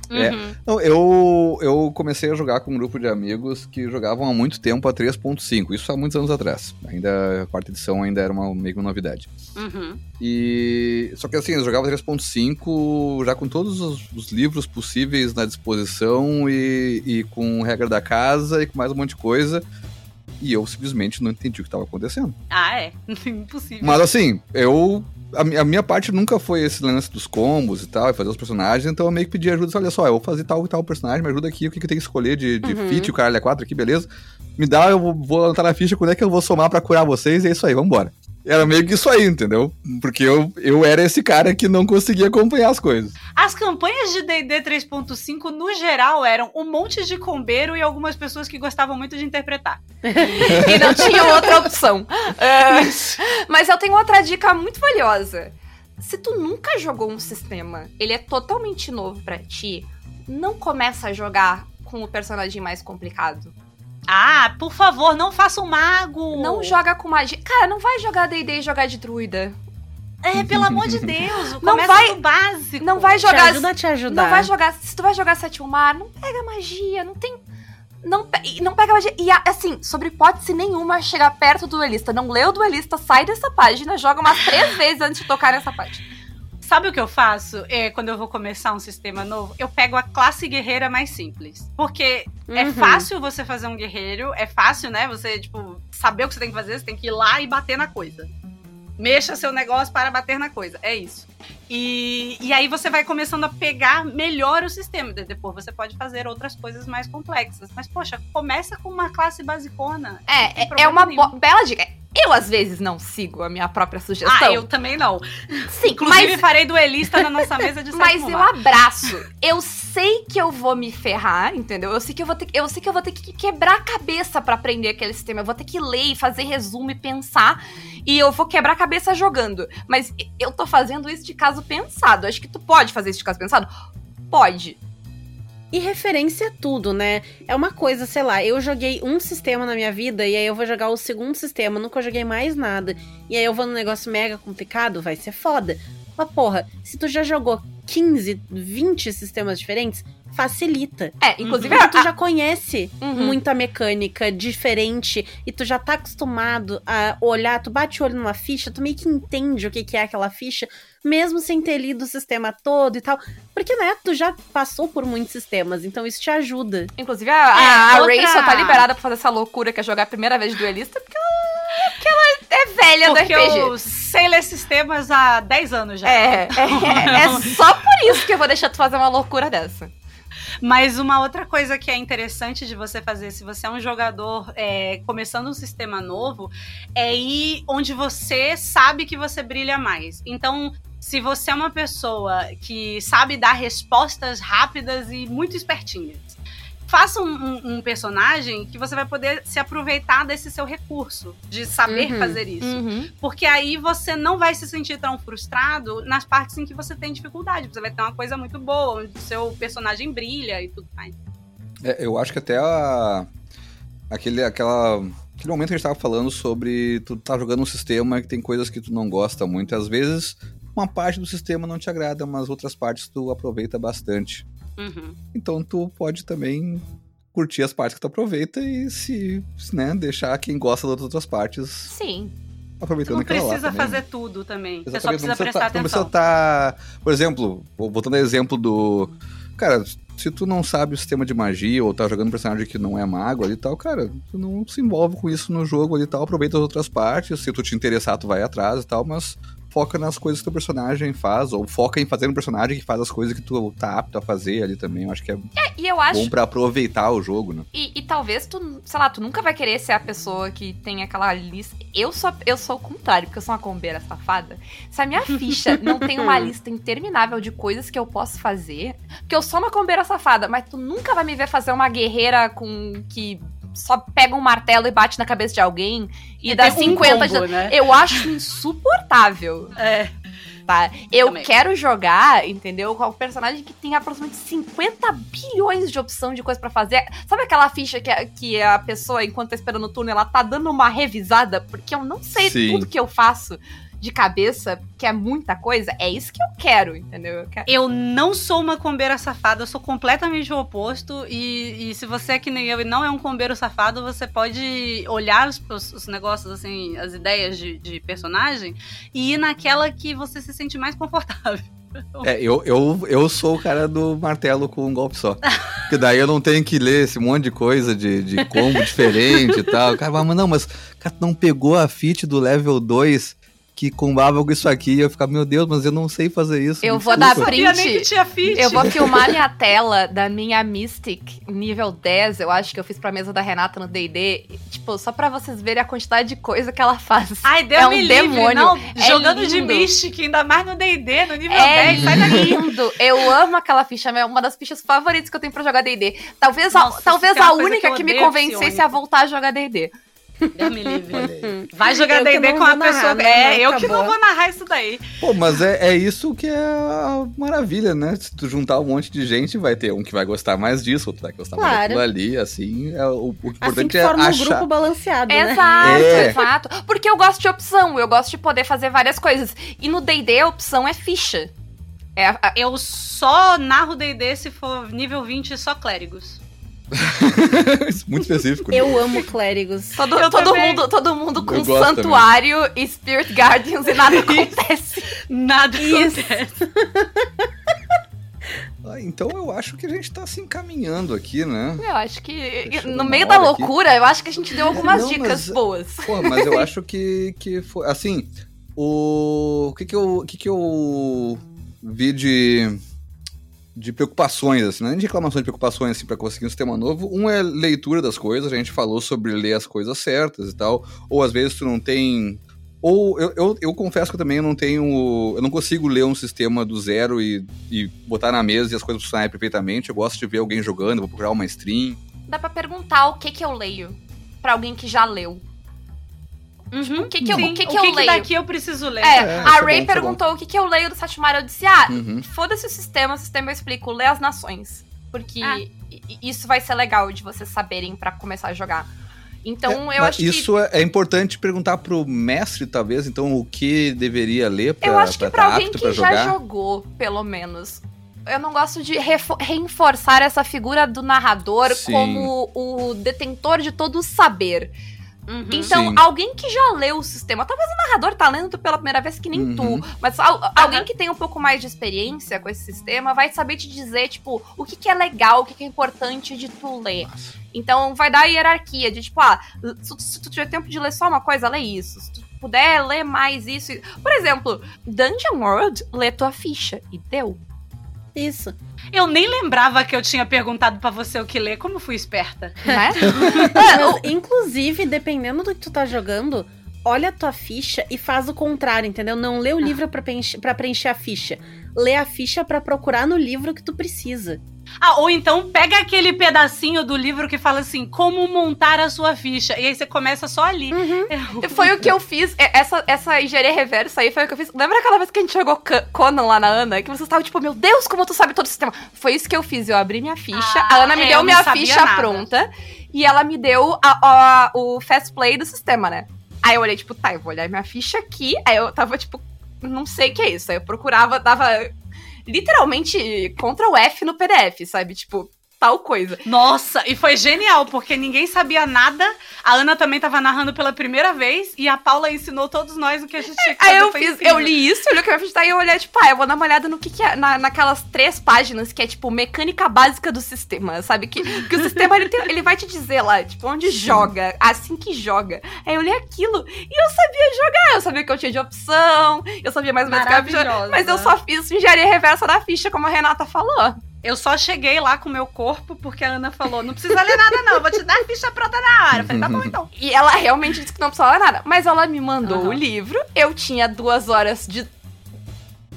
É. Uhum. Não, eu, eu comecei a jogar com um grupo de amigos que jogavam há muito tempo a 3.5. Isso há muitos anos atrás. Ainda a quarta edição ainda era uma, meio novidade. Uhum. E só que assim, eles jogavam 3.5 já com todos os, os livros possíveis na disposição e, e com regra da casa e com mais um monte de coisa. E eu simplesmente não entendi o que estava acontecendo. Ah, é. Impossível. Mas assim, eu. A, a minha parte nunca foi esse lance dos combos e tal, e fazer os personagens, então eu meio que pedi ajuda. Olha só, eu vou fazer tal e tal personagem, me ajuda aqui, o que, que eu tenho que escolher de, de Uhum. fit, o caralho é 4 aqui, beleza? Me dá, eu vou, anotar na ficha quando é que eu vou somar pra curar vocês, e é isso aí, vambora. Era meio que isso aí, entendeu? Porque eu, eu era esse cara que não conseguia acompanhar as coisas. As campanhas de D&D 3.5, no geral, eram um monte de combeiro e algumas pessoas que gostavam muito de interpretar. E não tinha outra opção. É, mas eu tenho outra dica muito valiosa. Se tu nunca jogou um sistema, ele é totalmente novo pra ti, não começa a jogar com o personagem mais complicado. Ah, por favor, não faça um mago! Não joga com magia. Cara, não vai jogar D&D e jogar de druida. É, pelo amor de Deus, Não vai- do básico. Não vai Te jogar... ajuda a te ajudar. Não vai jogar... Se tu vai jogar sétimo mar, não pega magia, não tem... Não, não pega magia. E assim, sobre hipótese nenhuma, chegar perto do duelista. Não lê o duelista, sai dessa página, joga umas três vezes antes de tocar nessa página. Sabe o que eu faço é, quando eu vou começar um sistema novo? Eu pego a classe guerreira mais simples. Porque é Uhum. fácil você fazer um guerreiro, é fácil, né? Você, tipo, saber o que você tem que fazer, você tem que ir lá e bater na coisa. mexa seu negócio para bater na coisa. É isso. E, e aí você vai começando a pegar melhor o sistema. Depois você pode fazer outras coisas mais complexas. Mas, poxa, começa com uma classe basicona. É, é, é uma bela dica. Eu, às vezes, não sigo a minha própria sugestão. Ah, eu também não. Sim, Inclusive, mas... farei duelista na nossa mesa de Mas eu abraço. Eu sei que eu vou me ferrar, entendeu? Eu sei que eu vou ter, eu sei que, eu vou ter que quebrar a cabeça para aprender aquele sistema. Eu vou ter que ler, fazer resumo e pensar. E eu vou quebrar a cabeça jogando. Mas eu tô fazendo isso de caso pensado. Acho que tu pode fazer isso de caso pensado? Pode. E referência é tudo, né? É uma coisa, sei lá, eu joguei um sistema na minha vida e aí eu vou jogar o segundo sistema, nunca joguei mais nada. E aí eu vou num negócio mega complicado, vai ser foda. Mas porra, se tu já jogou 15, 20 sistemas diferentes, facilita. É, inclusive Porque tu já conhece Uhum. muita mecânica diferente e tu já tá acostumado a olhar, tu bate o olho numa ficha, tu meio que entende o que, que é aquela ficha, mesmo sem ter lido o sistema todo e tal. Porque, né, tu já passou por muitos sistemas, então isso te ajuda. Inclusive, a, a, a outra- Ray só tá liberada pra fazer essa loucura que é jogar a primeira vez de duelista porque ela, porque ela é velha Porque do RPG. eu sei ler sistemas há 10 anos já. É, é, é só por isso que eu vou deixar tu fazer uma loucura dessa. Mas uma outra coisa que é interessante de você fazer, se você é um jogador é, começando um sistema novo, é ir onde você sabe que você brilha mais. Então, se você é uma pessoa que sabe dar respostas rápidas e muito espertinhas, faça um, um- um personagem que você vai poder se aproveitar desse seu recurso, de saber Uhum. fazer isso. Porque aí você não vai se sentir tão frustrado nas partes em que você tem dificuldade. Você vai ter uma coisa muito boa, onde o seu personagem brilha e tudo mais. É, eu acho que até a, aquele, aquela, aquele momento que a gente tava falando sobre tu tá jogando um sistema que tem coisas que tu não gosta muito. Às vezes, uma parte do sistema não te agrada, mas outras partes tu aproveita bastante. Uhum. Então tu pode também curtir as partes que tu aproveita e se, né, deixar quem gosta das outras partes Sim. Aproveitando não aquela lá precisa também. fazer tudo também. Você só precisa não prestar tá, não atenção. tá, por exemplo, ao exemplo do. Cara, se tu não sabe o sistema de magia ou tá jogando um personagem que não é mago ali e tal, cara, tu não se envolve com isso no jogo ali e tal, aproveita as outras partes. Se tu te interessar, tu vai atrás e tal, mas foca nas coisas que teu personagem faz, ou foca em fazer um personagem que faz as coisas que tu tá apto a fazer ali também. Eu acho que é E eu acho. bom pra aproveitar o jogo, né? E, e talvez tu, sei lá, tu nunca vai querer ser a pessoa que tem aquela lista. Eu sou, eu sou o contrário, porque eu sou uma combeira safada. Se a minha ficha não tem uma lista interminável de coisas que eu posso fazer, porque eu sou uma combeira safada, mas tu nunca vai me ver fazer uma guerreira com que só pega um martelo e bate na cabeça de alguém e, dá tem um 50 combo, de... né? Eu acho insuportável. É. Tá? Eu Também. quero jogar, entendeu? Com um personagem que tem aproximadamente 50 bilhões de opção de coisa pra fazer. Sabe aquela ficha que a, que a pessoa, enquanto tá esperando o turno, ela tá dando uma revisada? Porque eu não sei Sim. tudo que eu faço de cabeça, que é muita coisa. É isso que eu quero, entendeu? Eu quero... Eu não sou uma combeira safada, eu sou completamente o oposto. E, e se você é que nem eu e não é um combeiro safado, você pode olhar os, os- os negócios, assim, as ideias de, de personagem e ir naquela que você se sente mais confortável. É, eu, eu, eu sou o cara do martelo com um golpe só. Porque daí eu não tenho que ler esse monte de coisa de, de combo diferente e tal. O cara mas não, mas cara, não pegou a fit do level 2 que combava com isso aqui. E eu ficava, meu Deus, mas eu não sei fazer isso. Eu vou desculpa." dar print. que tinha feat. Eu vou filmar minha tela da minha Mystic nível 10, eu acho que eu fiz pra mesa da Renata no D&D, tipo, só pra vocês verem a quantidade de coisa que ela faz. Ai, Deus É um livre. demônio. Não, É jogando de lindo. Mystic, ainda mais no D&D, no nível É 10. Sai daqui. lindo. Eu amo aquela ficha, é uma das fichas favoritas que eu tenho pra jogar D&D. Talvez a, Nossa, talvez é uma a coisa única que que, me convencesse a voltar a jogar D&D. Deus me livre. Vai jogar que D&D com uma vou narrar, pessoa... né? É, eu que acabou. não vou narrar isso daí. Pô, mas é, é isso que é a maravilha, né? Se tu juntar um monte de gente, vai ter um que vai gostar mais disso, outro vai gostar mais Claro. daquilo ali, assim. É, o, o importante Assim que é forma um achar. grupo balanceado, né? Exato, É. exato. Porque eu gosto de opção, eu gosto de poder fazer várias coisas. E no D&D a opção é ficha. É a- a- Eu só narro D&D se for nível 20 só clérigos. Muito específico. né? Eu amo clérigos. todo, Eu todo também. mundo, todo mundo com santuário e Spirit Guardians e nada acontece. Nada Isso. acontece. Ah, então eu acho que a gente tá se encaminhando aqui, né? Eu acho que Fechou no meio da hora aqui. loucura, eu acho que a gente deu algumas Não, dicas mas- boas. Porra, mas eu acho que, que foi. Assim, O, o que que eu, o que que eu vi de, de preocupações, assim, não é de reclamações, de preocupações, assim, pra conseguir um sistema novo. Um é leitura das coisas, a gente falou sobre ler as coisas certas e tal, ou às vezes tu não tem... Ou eu, eu, eu confesso que eu também não tenho. Eu não consigo ler um sistema do zero e, e botar na mesa e as coisas funcionarem perfeitamente. Eu gosto de ver alguém jogando, vou procurar uma stream. Dá pra perguntar o que que eu leio pra alguém que já leu. Uhum. O que que eu- o que que o eu que que leio? daqui eu preciso ler? É, É, isso a bom, Ray é perguntou o que, que eu leio do Satimaru. Eu disse, ah, Uhum. foda-se o sistema, o sistema eu explico, lê as nações. Porque Ah. isso vai ser legal de vocês saberem pra começar a jogar. Então, É, eu mas acho que. isso é, é importante perguntar pro mestre, talvez, então, o que deveria ler pra, Eu acho que pra pra tá alguém que já jogar. jogou, pelo menos. Eu não gosto de refo- reforçar essa figura do narrador Sim. como o detentor de todo o saber. Uhum. Então, Sim. alguém que já leu o sistema, talvez o narrador tá lendo pela primeira vez que nem Uhum. tu, mas al- alguém que tem um pouco mais de experiência com esse sistema vai saber te dizer, tipo, o que, que é legal, o que, que é importante de tu ler. Então, vai dar a hierarquia de, tipo, ah, se tu tiver tempo de ler só uma coisa, lê isso. Se tu puder ler mais isso. Por exemplo, Dungeon World, lê tua ficha. E deu. Isso. Eu nem lembrava que eu tinha perguntado pra você o que ler. Como fui esperta. Né? Mas, inclusive, dependendo do que tu tá jogando, olha a tua ficha e faz o contrário, entendeu? Não lê o livro pra preencher, pra preencher a ficha. Lê a ficha pra procurar no livro que tu precisa. Ah, ou então pega aquele pedacinho do livro que fala assim, como montar a sua ficha. E aí você começa só ali. Uhum. Foi o que eu fiz. É, Essa, essa engenharia reversa aí foi o que eu fiz. Lembra aquela vez que a gente jogou Conan lá na Ana? Que você estava tipo, meu Deus, como tu sabe todo o sistema. Foi isso que eu fiz. Eu abri minha ficha, Ah, a Ana me é, eu deu minha ficha nada. pronta. E ela me deu a- a- o fast play do sistema, né? Aí eu olhei, tipo, tá, eu vou olhar minha ficha aqui. Aí eu tava, tipo, não sei o que é isso. Aí eu procurava, dava literalmente Ctrl F no PDF, sabe? Tipo, tal coisa. Nossa, e foi genial, porque ninguém sabia nada. A Ana também tava narrando pela primeira vez e a Paula ensinou todos nós o que a gente tinha que fazer. Aí eu fiz, eu li isso, eu li o que eu ia fazer, e eu olhei, tipo, ah, eu vou dar uma olhada no que, que é, na, naquelas três páginas que é, tipo, mecânica básica do sistema, sabe? Que, que o sistema, ele, tem- ele vai te dizer lá, tipo, onde joga, assim que joga. Aí eu li aquilo e eu sabia jogar, eu sabia que eu tinha de opção, eu sabia mais ou menos o que eu mas eu só fiz engenharia reversa da ficha, como a Renata falou. Eu só cheguei lá com o meu corpo porque a Ana falou: não precisa ler nada, não, vou te dar a ficha pronta na hora. Eu falei, tá bom então. E ela realmente disse que não precisava nada. Mas ela me mandou Aham. o livro. Eu tinha duas horas de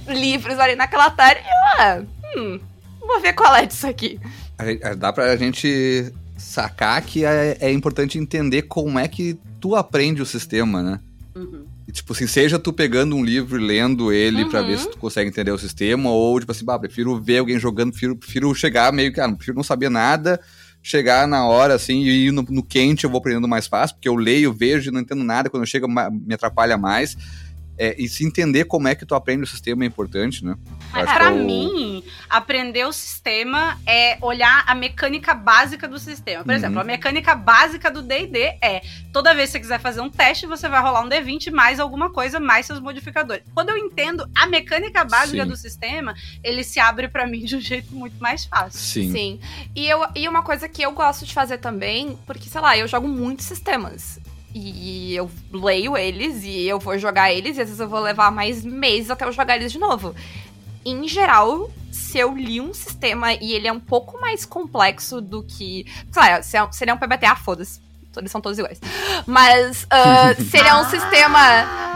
livros ali naquela tarde. E eu, ah, hum, vou ver qual é disso aqui. Dá pra gente sacar que é, é importante entender como é que tu aprende o sistema, né? Uhum. E, tipo assim, seja tu pegando um livro e lendo ele pra Uhum. ver se tu consegue entender o sistema, ou tipo assim, bah, prefiro ver alguém jogando, prefiro, prefiro chegar meio que, ah, não prefiro não saber nada, chegar na hora, assim, e ir no, no quente eu vou aprendendo mais fácil, porque eu leio, vejo e não entendo nada, quando eu chego ma- me atrapalha mais. É, e se entender como é que tu aprende o sistema é importante, né? Mas o- mim, aprender o sistema é olhar a mecânica básica do sistema. Por Uhum. exemplo, a mecânica básica do D&D é, toda vez que você quiser fazer um teste, você vai rolar um D20 mais alguma coisa, mais seus modificadores. Quando eu entendo a mecânica básica Sim. do sistema, ele se abre pra mim de um jeito muito mais fácil. Sim. Sim. E, eu, e uma coisa que eu gosto de fazer também, porque, sei lá, eu jogo muitos sistemas. E eu leio eles e eu vou jogar eles, e às vezes eu vou levar mais meses até eu jogar eles de novo. Em geral, se eu li um sistema e ele é um pouco mais complexo do que. Lá, se, é, um- se ele é um PBTA, foda-se. Eles são todos iguais. Mas ah, se ele é um sistema.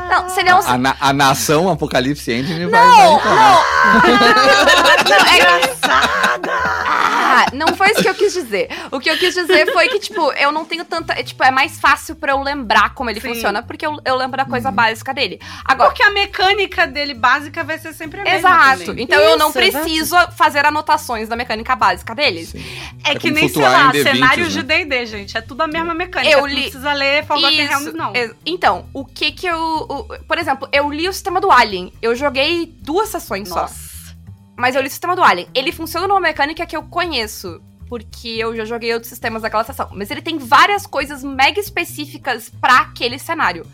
Não, se ele é um A, na- a nação Apocalipse Engine vai, vai não, não. não, é Ah, não foi isso que eu quis dizer. O que eu quis dizer foi que, tipo, eu não tenho tanta. é, Tipo, é mais fácil pra eu lembrar como ele Sim. funciona, porque eu, eu lembro da coisa Uhum. básica dele. Agora. Porque a mecânica dele básica vai ser sempre a mesma Exato. também. Então eu não Isso, exato. preciso fazer anotações da mecânica básica deles. Sim. É, É que nem, sei lá, em D20s, cenários né? de D&D, gente. É tudo a mesma mecânica. Eu li- Não precisa ler Forgotten Realms, não. ex- Então, o que que eu. o- por exemplo, eu li o sistema do Alien. Eu joguei duas sessões só. Mas eu li o sistema do Alien. Ele funciona numa mecânica que eu conheço. Porque eu já joguei outros sistemas daquela sessão. Mas ele tem várias coisas mega específicas pra aquele cenário.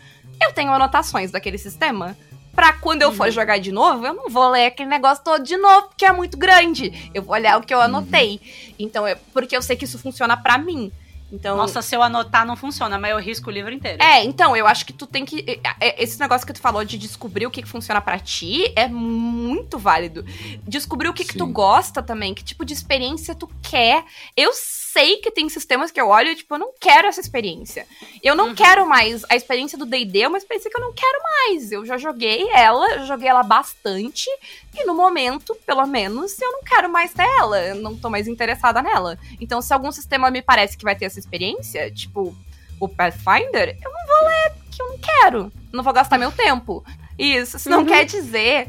Eu tenho anotações daquele sistema. Pra quando eu for jogar de novo, eu não vou ler aquele negócio todo de novo, porque é muito grande. Eu vou olhar o que eu anotei. Então, é porque eu sei que isso funciona pra mim. Então, Nossa, se eu anotar não funciona, mas eu risco o livro inteiro. É, então, eu acho que tu tem que. é, é, Esse negócio que tu falou de descobrir o que que funciona pra ti é muito válido. Descobrir o que, que tu gosta também, que tipo de experiência tu quer. Eu sei que tem sistemas que eu olho e, tipo, eu não quero essa experiência. Eu não Uhum. quero mais. A experiência do DD é uma experiência que eu não quero mais. Eu já joguei ela, joguei ela bastante. E no momento, pelo menos, eu não quero mais ter ela. Eu não tô mais interessada nela. Então, se algum sistema me parece que vai ter essa experiência, tipo o Pathfinder, eu não vou ler porque eu não quero. Não vou gastar meu tempo. Isso, isso não Uhum. quer dizer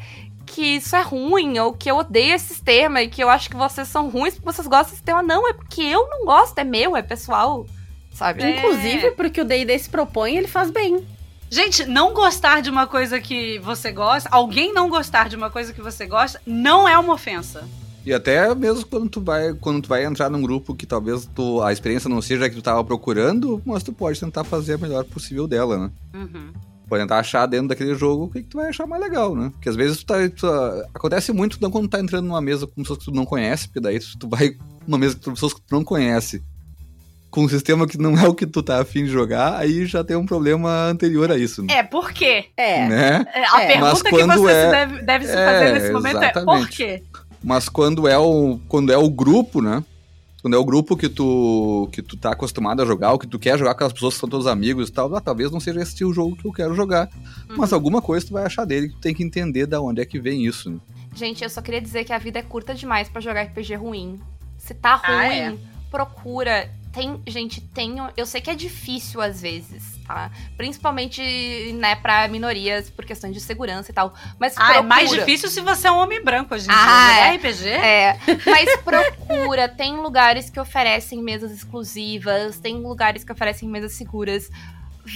que isso é ruim, ou que eu odeio esse sistema e que eu acho que vocês são ruins porque vocês gostam desse sistema. Não, é porque eu não gosto, é meu, é pessoal. Sabe? É. Inclusive, porque o D&D se propõe, ele faz bem. Gente, não gostar de uma coisa que você gosta, alguém não gostar de uma coisa que você gosta, não é uma ofensa. E até mesmo quando tu vai, quando tu vai entrar num grupo que talvez tu, a experiência não seja a que tu tava procurando, mas tu pode tentar fazer a melhor possível dela, né? Uhum. Pode tentar achar dentro daquele jogo o que, que tu vai achar mais legal, né? Porque às vezes tu tá, tu, acontece muito não quando tu tá entrando numa mesa com pessoas que tu não conhece, porque daí tu vai numa mesa com pessoas que tu não conhece, com um sistema que não é o que tu tá afim de jogar, aí já tem um problema anterior a isso, né? É, por quê? É. Né? É, A É. Mas pergunta que quando você é- se deve, deve se é, fazer nesse momento é por exatamente. quê? Mas quando é o, quando é o grupo, né? Quando é o grupo que tu, que tu tá acostumado a jogar, ou que tu quer jogar com aquelas pessoas que são teus amigos e tal, ah, talvez não seja esse o jogo que eu quero jogar. Mas Uhum. alguma coisa tu vai achar dele que tu tem que entender da onde é que vem isso, né? Gente, eu só queria dizer que a vida é curta demais pra jogar RPG ruim. Se tá ruim, Ah, é. procura. Tem, gente, tem. Eu sei que é difícil às vezes, tá? Principalmente, né, pra minorias, por questões de segurança e tal. Mas Ah, é procura. mais difícil se você é um homem branco dia. Ah, Jogar é. RPG? É, mas procura. Tem lugares que oferecem mesas exclusivas, tem lugares que oferecem mesas seguras.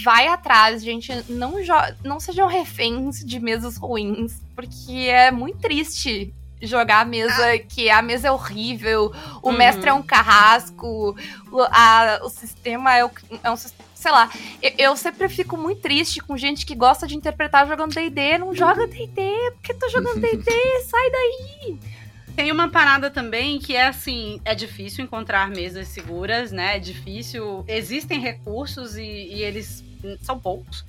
Vai atrás, gente. Não, não sejam reféns de mesas ruins, porque é muito triste jogar a mesa que a mesa é horrível, o Uhum. mestre é um carrasco, o, a- o sistema é, o- é um sis- sei lá. Eu, eu sempre fico muito triste com gente que gosta de interpretar jogando D&D, não joga D&D, porque tô jogando D&D, sai daí. Tem uma parada também que é assim, é difícil encontrar mesas seguras, né? É difícil. Existem recursos e, e eles são poucos.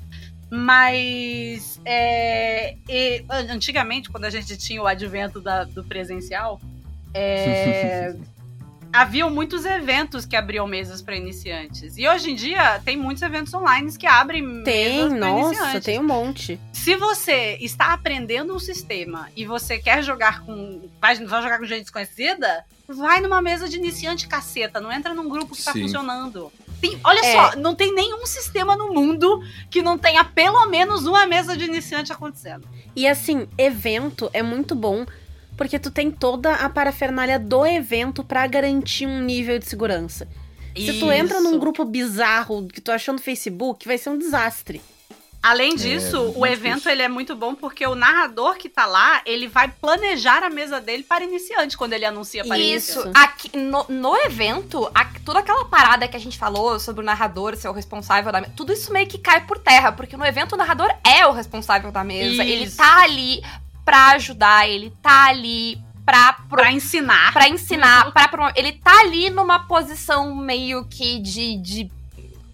Mas é, e, an- antigamente, quando a gente tinha o advento da- do presencial, é, haviam muitos eventos que abriam mesas para iniciantes. E hoje em dia tem muitos eventos online que abrem Tem, mesas nossa, iniciantes. tem um monte. Se você está aprendendo um sistema e você quer jogar com. Vai, vai jogar com gente desconhecida, vai numa mesa de iniciante caceta. Não entra num grupo que tá Sim. funcionando. Tem- olha É. só, não tem nenhum sistema no mundo que não tenha pelo menos uma mesa de iniciante acontecendo. E assim, evento é muito bom porque tu tem toda a parafernália do evento pra garantir um nível de segurança. Se tu entra num Isso. grupo bizarro que tu achou no Facebook, vai ser um desastre. Além disso, muito o evento difícil. ele é muito bom porque o narrador que tá lá, ele vai planejar a mesa dele para iniciante quando ele anuncia para Isso, iniciante. aqui, no, no evento, a- toda aquela parada que a gente falou sobre o narrador ser o responsável da mesa, tudo isso meio que cai por terra, porque no evento o narrador é o responsável da mesa. Ele Isso. tá ali pra ajudar, ele tá ali pra, pro, Pra ensinar. pra ensinar, pra promover. Ele tá ali numa posição meio que de, de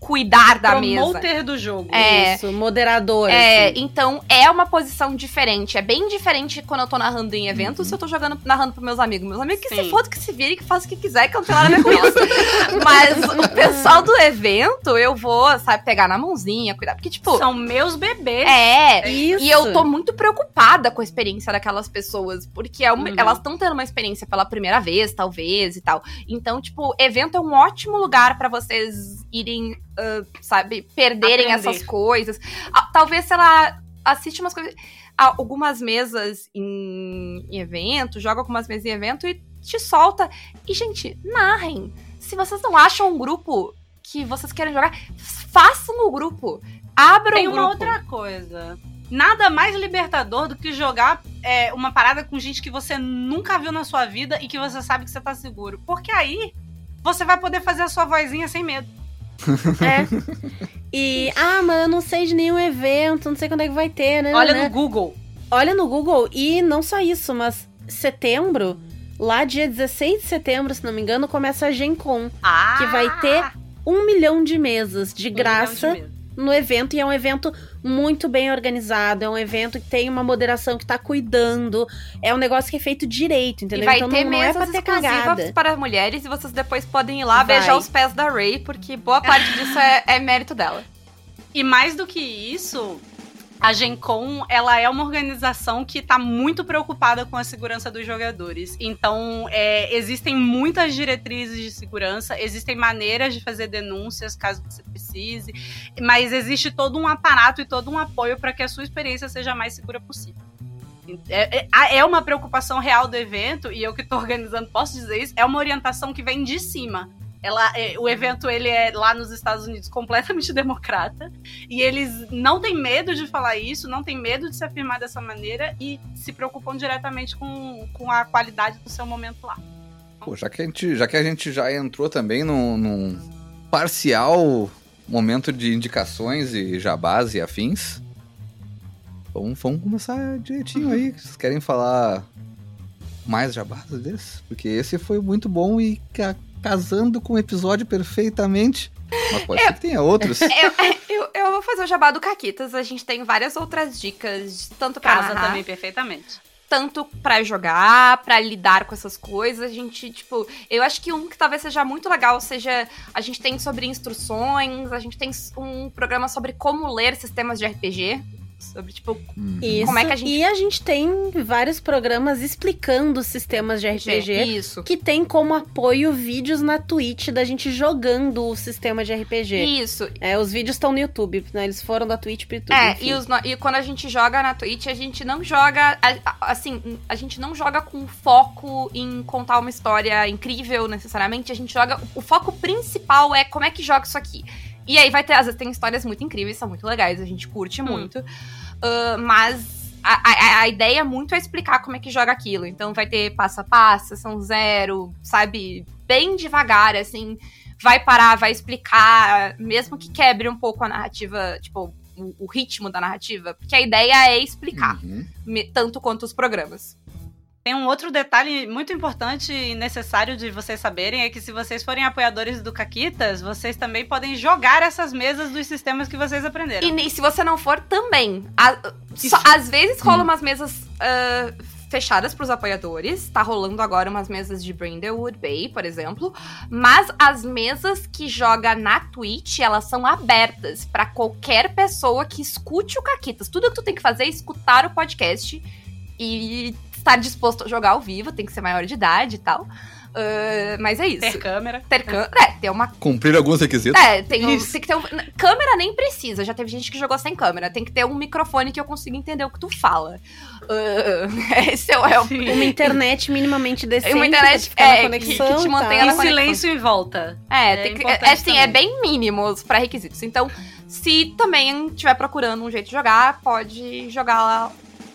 cuidar da mesa. Promoter do jogo. É. Isso, moderador. É, assim. então é uma posição diferente. É bem diferente quando eu tô narrando em evento Uhum. se eu tô jogando, narrando pros meus amigos. Meus amigos que se Sim. foda, que se virem, que façam o que quiser, que eu não tenho nada a ver com isso. Mas o pessoal do evento, eu vou, sabe, pegar na mãozinha, cuidar. Porque, tipo, São meus bebês. é. Isso. E eu tô muito preocupada com a experiência daquelas pessoas, porque é uma- Uhum. elas estão tendo uma experiência pela primeira vez, talvez, e tal. Então, tipo, evento é um ótimo lugar pra vocês irem, ah, sabe, perderem Aprender. essas coisas. Ah, talvez, sei lá, assiste umas coisas. ah, Algumas mesas em, em evento, joga algumas mesas em evento e te solta. E, gente, narrem. Se vocês não acham um grupo que vocês querem jogar, façam o grupo. Abram Tem o uma grupo. outra coisa. Nada mais libertador do que jogar é, uma parada com gente que você nunca viu na sua vida e que você sabe que você tá seguro. Porque aí você vai poder fazer a sua vozinha sem medo. É. E, ah, mas eu não sei de nenhum evento, não sei quando é que vai ter, né? Olha né? no Google. Olha no Google. E não só isso, mas setembro, lá dia 16 de setembro, se não me engano, começa a Gen Con. Ah! Que vai ter um milhão de mesas de Um graça de. No evento e é um evento muito bem organizado, é um evento que tem uma moderação que tá cuidando, é um negócio que é feito direito, entendeu? E vai então ter não, não é mesas pra ter exclusivas cagada. para mulheres e vocês depois podem ir lá Vai. beijar os pés da Ray, porque boa parte disso é, é mérito dela. E mais do que isso, a Gen Con, ela é uma organização que está muito preocupada com a segurança dos jogadores. Então, é, existem muitas diretrizes de segurança, existem maneiras de fazer denúncias caso você precise, mas existe todo um aparato e todo um apoio para que a sua experiência seja a mais segura possível. É, é- é uma preocupação real do evento, e eu que estou organizando posso dizer isso, é uma orientação que vem de cima. Ela, é, o evento ele é lá nos Estados Unidos completamente democrata e eles não têm medo de falar isso, não têm medo de se afirmar dessa maneira e se preocupam diretamente com, com a qualidade do seu momento lá. Pô, já que a gente já, que a gente já entrou também num, num parcial momento de indicações e jabás e afins, vamos, vamos começar direitinho aí. Vocês querem falar mais jabás desses? Porque esse foi muito bom e casando com o episódio perfeitamente. Mas pode ser que tenha outros. Eu, eu, eu vou fazer o jabá do Caquitas. A gente tem várias outras dicas, tanto pra Casa narrar, também perfeitamente. tanto pra jogar, pra lidar com essas coisas. A gente, tipo, eu acho que um que talvez seja muito legal seja a gente tem sobre instruções, a gente tem um programa sobre como ler sistemas de RPG, sobre tipo. Isso. Como é que a gente- E a gente tem vários programas explicando os sistemas de RPG. isso. Que tem como apoio vídeos na Twitch da gente jogando o sistema de RPG. Isso. É, os vídeos estão no YouTube, né? Eles foram da Twitch pro YouTube. É, enfim. e, os no- e quando a gente joga na Twitch, a gente não joga. Assim, a gente não joga com foco em contar uma história incrível necessariamente. A gente joga. O foco principal é como é que joga isso aqui. E aí vai ter, às vezes tem histórias muito incríveis, são muito legais, a gente curte muito. Ah, mas a, a- a ideia muito é explicar como é que joga aquilo. Então vai ter passo a passo, são zero, sabe? Bem devagar, assim. Vai parar, vai explicar, mesmo que quebre um pouco a narrativa, tipo, o, o ritmo da narrativa. Porque a ideia é explicar, Uhum. me- tanto quanto os programas. Tem um outro detalhe muito importante e necessário de vocês saberem, é que se vocês forem apoiadores do Caquitas, vocês também podem jogar essas mesas dos sistemas que vocês aprenderam. E, nem- se você não for, também. A- só- às vezes rolam umas mesas ah, fechadas pros apoiadores. Tá rolando agora umas mesas de Brindlewood Bay, por exemplo. Mas as mesas que joga na Twitch, elas são abertas pra qualquer pessoa que escute o Caquitas. Tudo que tu tem que fazer é escutar o podcast e estar disposto a jogar ao vivo. Tem que ser maior de idade e tal. Ah, mas é isso. Ter câmera. Ter cam- é, ter uma Cumprir alguns requisitos. é, tem, um- tem que ter um. Câmera nem precisa, já teve gente que jogou sem câmera. Tem que ter um microfone que eu consiga entender o que tu fala. Ah, esse é o. É o Uma internet minimamente decente. Uma internet, é, conexão que- que te e mantenha tal. na E conexão. silêncio em volta. é, É tem que, é, assim, é também. bem mínimo os pré-requisitos. Então, se também estiver procurando um jeito de jogar, pode jogar lá.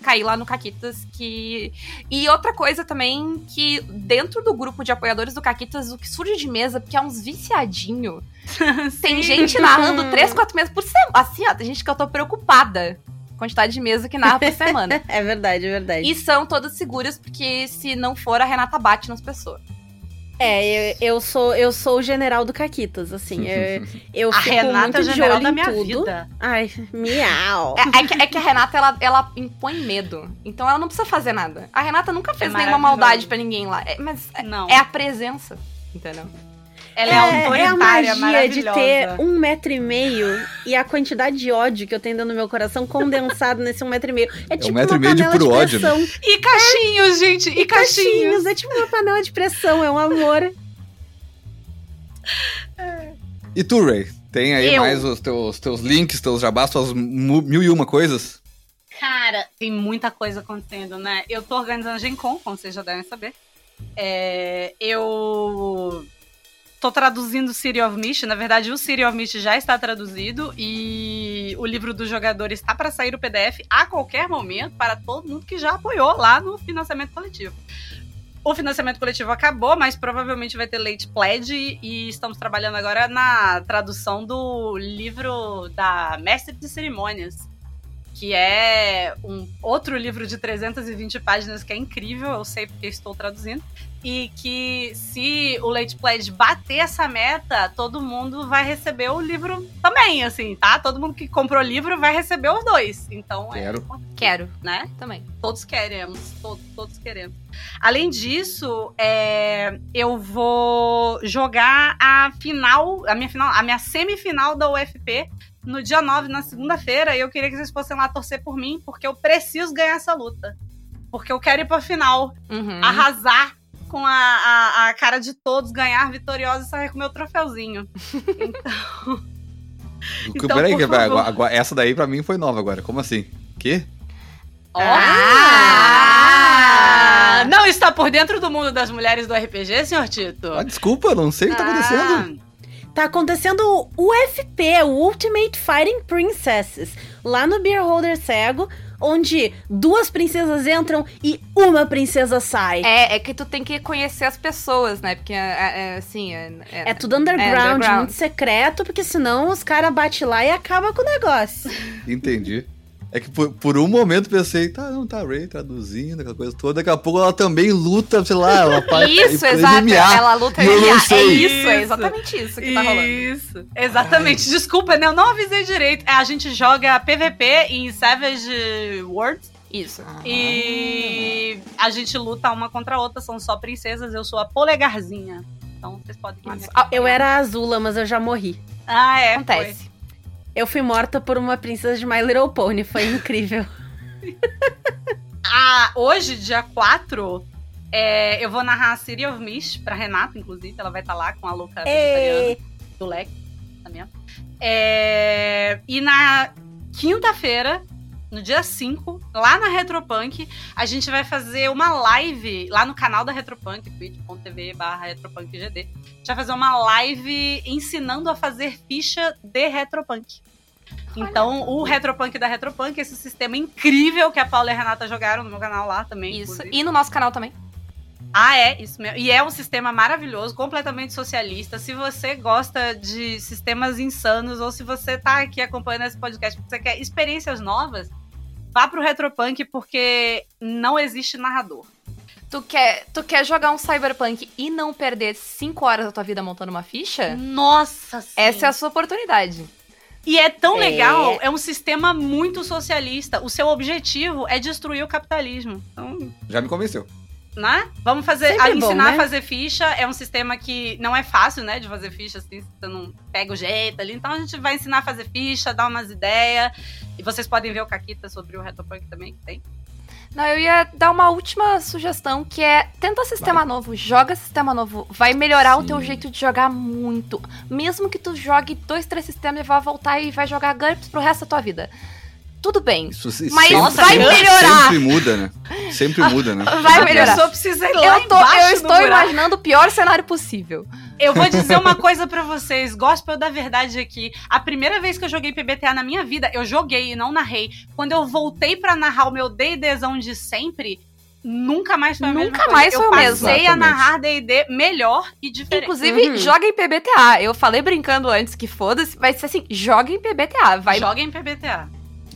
Cair lá no Caquitas que. E outra coisa também, que dentro do grupo de apoiadores do Caquitas, o que surge de mesa, porque é uns viciadinho. Tem gente narrando três, quatro meses por semana. Assim, ó, tem gente que eu tô preocupada. Quantidade de mesa que narra por semana. É verdade, é verdade. E são todas seguras, porque se não for, a Renata bate nas pessoas. É, eu, eu sou eu sou o general do Caquitas, assim. Eu, eu A Renata é muito o general da minha tudo. vida. Ai, miau. É, é que, é que a Renata, ela, ela impõe medo. Então ela não precisa fazer nada. A Renata nunca fez nenhuma maravilhoso. maldade pra ninguém lá. É- mas é, Não. é a presença, entendeu? Ela é, é a autoritária, magia de ter um metro e meio e a quantidade de ódio que eu tenho dentro do meu coração condensado nesse um metro e meio. É tipo metro uma e meio de puro ódio, né? pressão. E caixinhos, gente, e, caixinhos. É tipo uma panela de pressão, é um amor. E tu, Ray? Tem aí Eu? mais os teus, teus links, teus jabás, tuas mil e uma coisas? Cara, tem muita coisa acontecendo, né? Eu tô organizando Gen Con, como vocês já devem saber. É, eu tô traduzindo City of Mist. Na verdade, o City of Mist já está traduzido e o livro do jogador está para sair o PDF a qualquer momento para todo mundo que já apoiou lá no financiamento coletivo. O financiamento coletivo acabou, mas provavelmente vai ter late pledge e estamos trabalhando agora na tradução do livro da Mestre de Cerimônias, que é um outro livro de 320 páginas que é incrível, eu sei porque estou traduzindo. E que se o Late Pledge bater essa meta, todo mundo vai receber o livro também, assim, tá? Todo mundo que comprou o livro vai receber os dois. Então Quero. é. Quero. Né? Também. Todos queremos, todos, todos queremos. Além disso, é, eu vou jogar a final, a minha final, a minha semifinal da UFP no dia 9, na segunda-feira, e eu queria que vocês fossem lá torcer por mim, porque eu preciso ganhar essa luta. Porque eu quero ir pra final, Uhum. arrasar com a, a, a cara de todos, ganhar vitoriosa e sair com meu troféuzinho. Então, Peraí, por que- favor. agora- agora- essa daí pra mim foi nova agora. Como assim? Que? Ah! Não está por dentro do mundo das mulheres do RPG, senhor Tito? Ah, desculpa, não sei o que tá acontecendo. Tá acontecendo o UFP, o Ultimate Fighting Princesses, lá no Beer Holder Cego, onde duas princesas entram e uma princesa sai. É, é que tu tem que conhecer as pessoas, né? Porque, é, é, assim, é, é- É tudo underground, É, underground. muito secreto, porque senão os caras batem lá e acabam com o negócio. Entendi. É que por, por um momento pensei, tá, não, tá, Ray traduzindo, aquela coisa toda. Daqui a pouco ela também luta, sei lá, ela faz Isso, exato. MMA. Ela luta e MMA. É isso, é Isso. exatamente isso que tá rolando. Isso. Exatamente. Desculpa, né? Eu não avisei direito. É, a gente joga PVP em Savage Worlds Isso. e a gente luta uma contra a outra. São só princesas. Eu sou a polegarzinha. Então vocês podem Isso. acompanhar. Eu era a Azula, mas eu já morri. Ah, é. Acontece. Eu fui morta por uma princesa de My Little Pony, foi incrível. Ah, hoje, dia 4, é, eu vou narrar a City of Mist pra Renata, inclusive. Ela vai estar lá com a louca vegetariana. Do leque, tá vendo? É, e na quinta-feira, no dia 5, lá na Retropunk, a gente vai fazer uma live lá no canal da Retropunk, twitch.tv barra retropunk.gd. A gente vai fazer uma live ensinando a fazer ficha de Retropunk. Então, o Retropunk da Retropunk, esse sistema incrível que a Paula e a Renata jogaram no meu canal lá também. Isso. inclusive. E no nosso canal também. Ah, é, isso mesmo. E é um sistema maravilhoso, completamente socialista. Se você gosta de sistemas insanos, ou se você tá aqui acompanhando esse podcast porque você quer experiências novas, vá pro Retropunk, porque não existe narrador. Tu quer, tu quer jogar um Cyberpunk e não perder 5 horas da tua vida montando uma ficha? Nossa sim. Essa é a sua oportunidade. E é tão É. legal, é um sistema muito socialista. O seu objetivo é destruir o capitalismo. Então, Já me convenceu. né? Vamos fazer, a bom, ensinar né? a fazer ficha. É um sistema que não é fácil, né, de fazer ficha, assim, você não pega o jeito ali. Então a gente vai ensinar a fazer ficha, dar umas ideias. E vocês podem ver o Caquita sobre o Retropunk também, que tem. Não, eu ia dar uma última sugestão, que é tenta sistema novo, joga sistema novo, vai melhorar o teu Sim. jeito de jogar muito. Mesmo que tu jogue dois, três sistemas e vá voltar e vai jogar GURPS pro resto da tua vida. Tudo bem. Isso se- Mas sempre, vai sempre- melhorar. Sempre muda, né? Sempre muda, né? Vai melhorar. pessoa precisa ir lá Eu, tô, eu estou imaginando o pior cenário possível. Eu vou dizer uma coisa pra vocês, gospel da verdade aqui. A primeira vez que eu joguei PBTA na minha vida, eu joguei e não narrei. Quando eu voltei pra narrar o meu D&Dzão de sempre, nunca mais foi a mesma Nunca coisa. mais eu foi o mesmo. passei a Exatamente. narrar D&D melhor e diferente. Inclusive, Uhum. joga em PBTA. Eu falei brincando antes que foda-se, mas assim, joga em PBTA. Vai Joga em PBTA.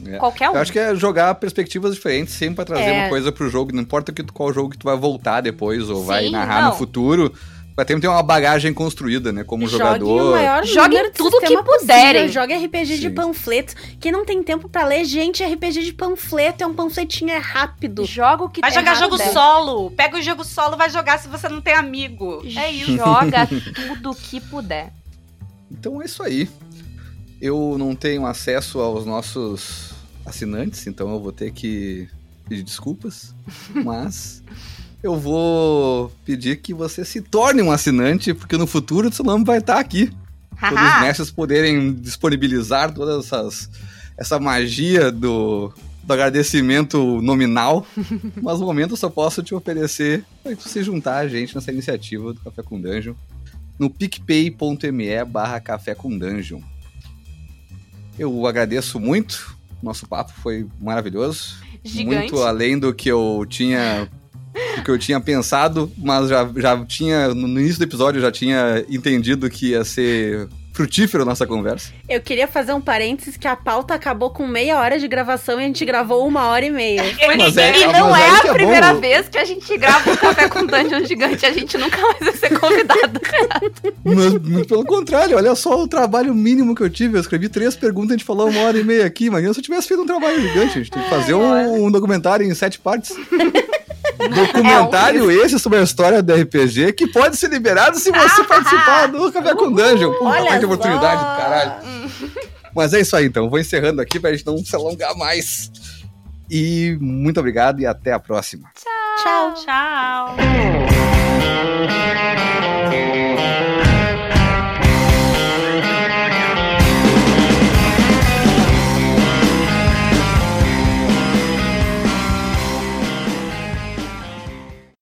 É. qualquer um. Eu acho que é jogar perspectivas diferentes, sempre pra trazer É. uma coisa pro jogo. Não importa que, qual jogo que tu vai voltar depois ou vai Sim, narrar não. no futuro. Vai ter, ter uma bagagem construída, né? Como Jogue jogador. o maior Jogue número de tudo que puderem. Jogue RPG de Sim. panfletos. Quem não tem tempo pra ler, gente, RPG de panfleto é um panfletinho é rápido. Joga o que Vai tem jogar jogo solo. Pega o jogo solo, vai jogar se você não tem amigo. É isso. Joga tudo que puder. Então é isso aí. Eu não tenho acesso aos nossos assinantes, então eu vou ter que pedir desculpas. Mas eu vou pedir que você se torne um assinante, porque no futuro o seu nome vai estar aqui. Quando os mestres poderem disponibilizar essas essa magia do, do agradecimento nominal. Mas no momento eu só posso te oferecer para você juntar a gente nessa iniciativa do Café com Dungeon no picpay.me barra café com dungeon. Eu agradeço muito, nosso papo foi maravilhoso. Gigante. Muito além do que eu tinha do que eu tinha pensado, mas já, já tinha, no início do episódio, eu já tinha entendido que ia ser frutífera a nossa conversa. Eu queria fazer um parênteses que a pauta acabou com meia hora de gravação e a gente gravou uma hora e meia. Mas é- e mas não é que a é primeira bom. vez que a gente grava um café com Dungeon Gigante. A gente nunca mais vai ser convidado. Mas, muito pelo contrário, olha só o trabalho mínimo que eu tive. Eu escrevi três perguntas, a gente falou uma hora e meia aqui. Imagina se eu tivesse feito um trabalho gigante. A gente tem que fazer um, um documentário em sete partes. Documentário esse sobre a história do RPG que pode ser liberado se você participar do Café com Dungeon. Puta, Olha que oportunidade do caralho. Mas é isso aí, então. Vou encerrando aqui pra gente não se alongar mais. E muito obrigado e até a próxima. Tchau. Tchau.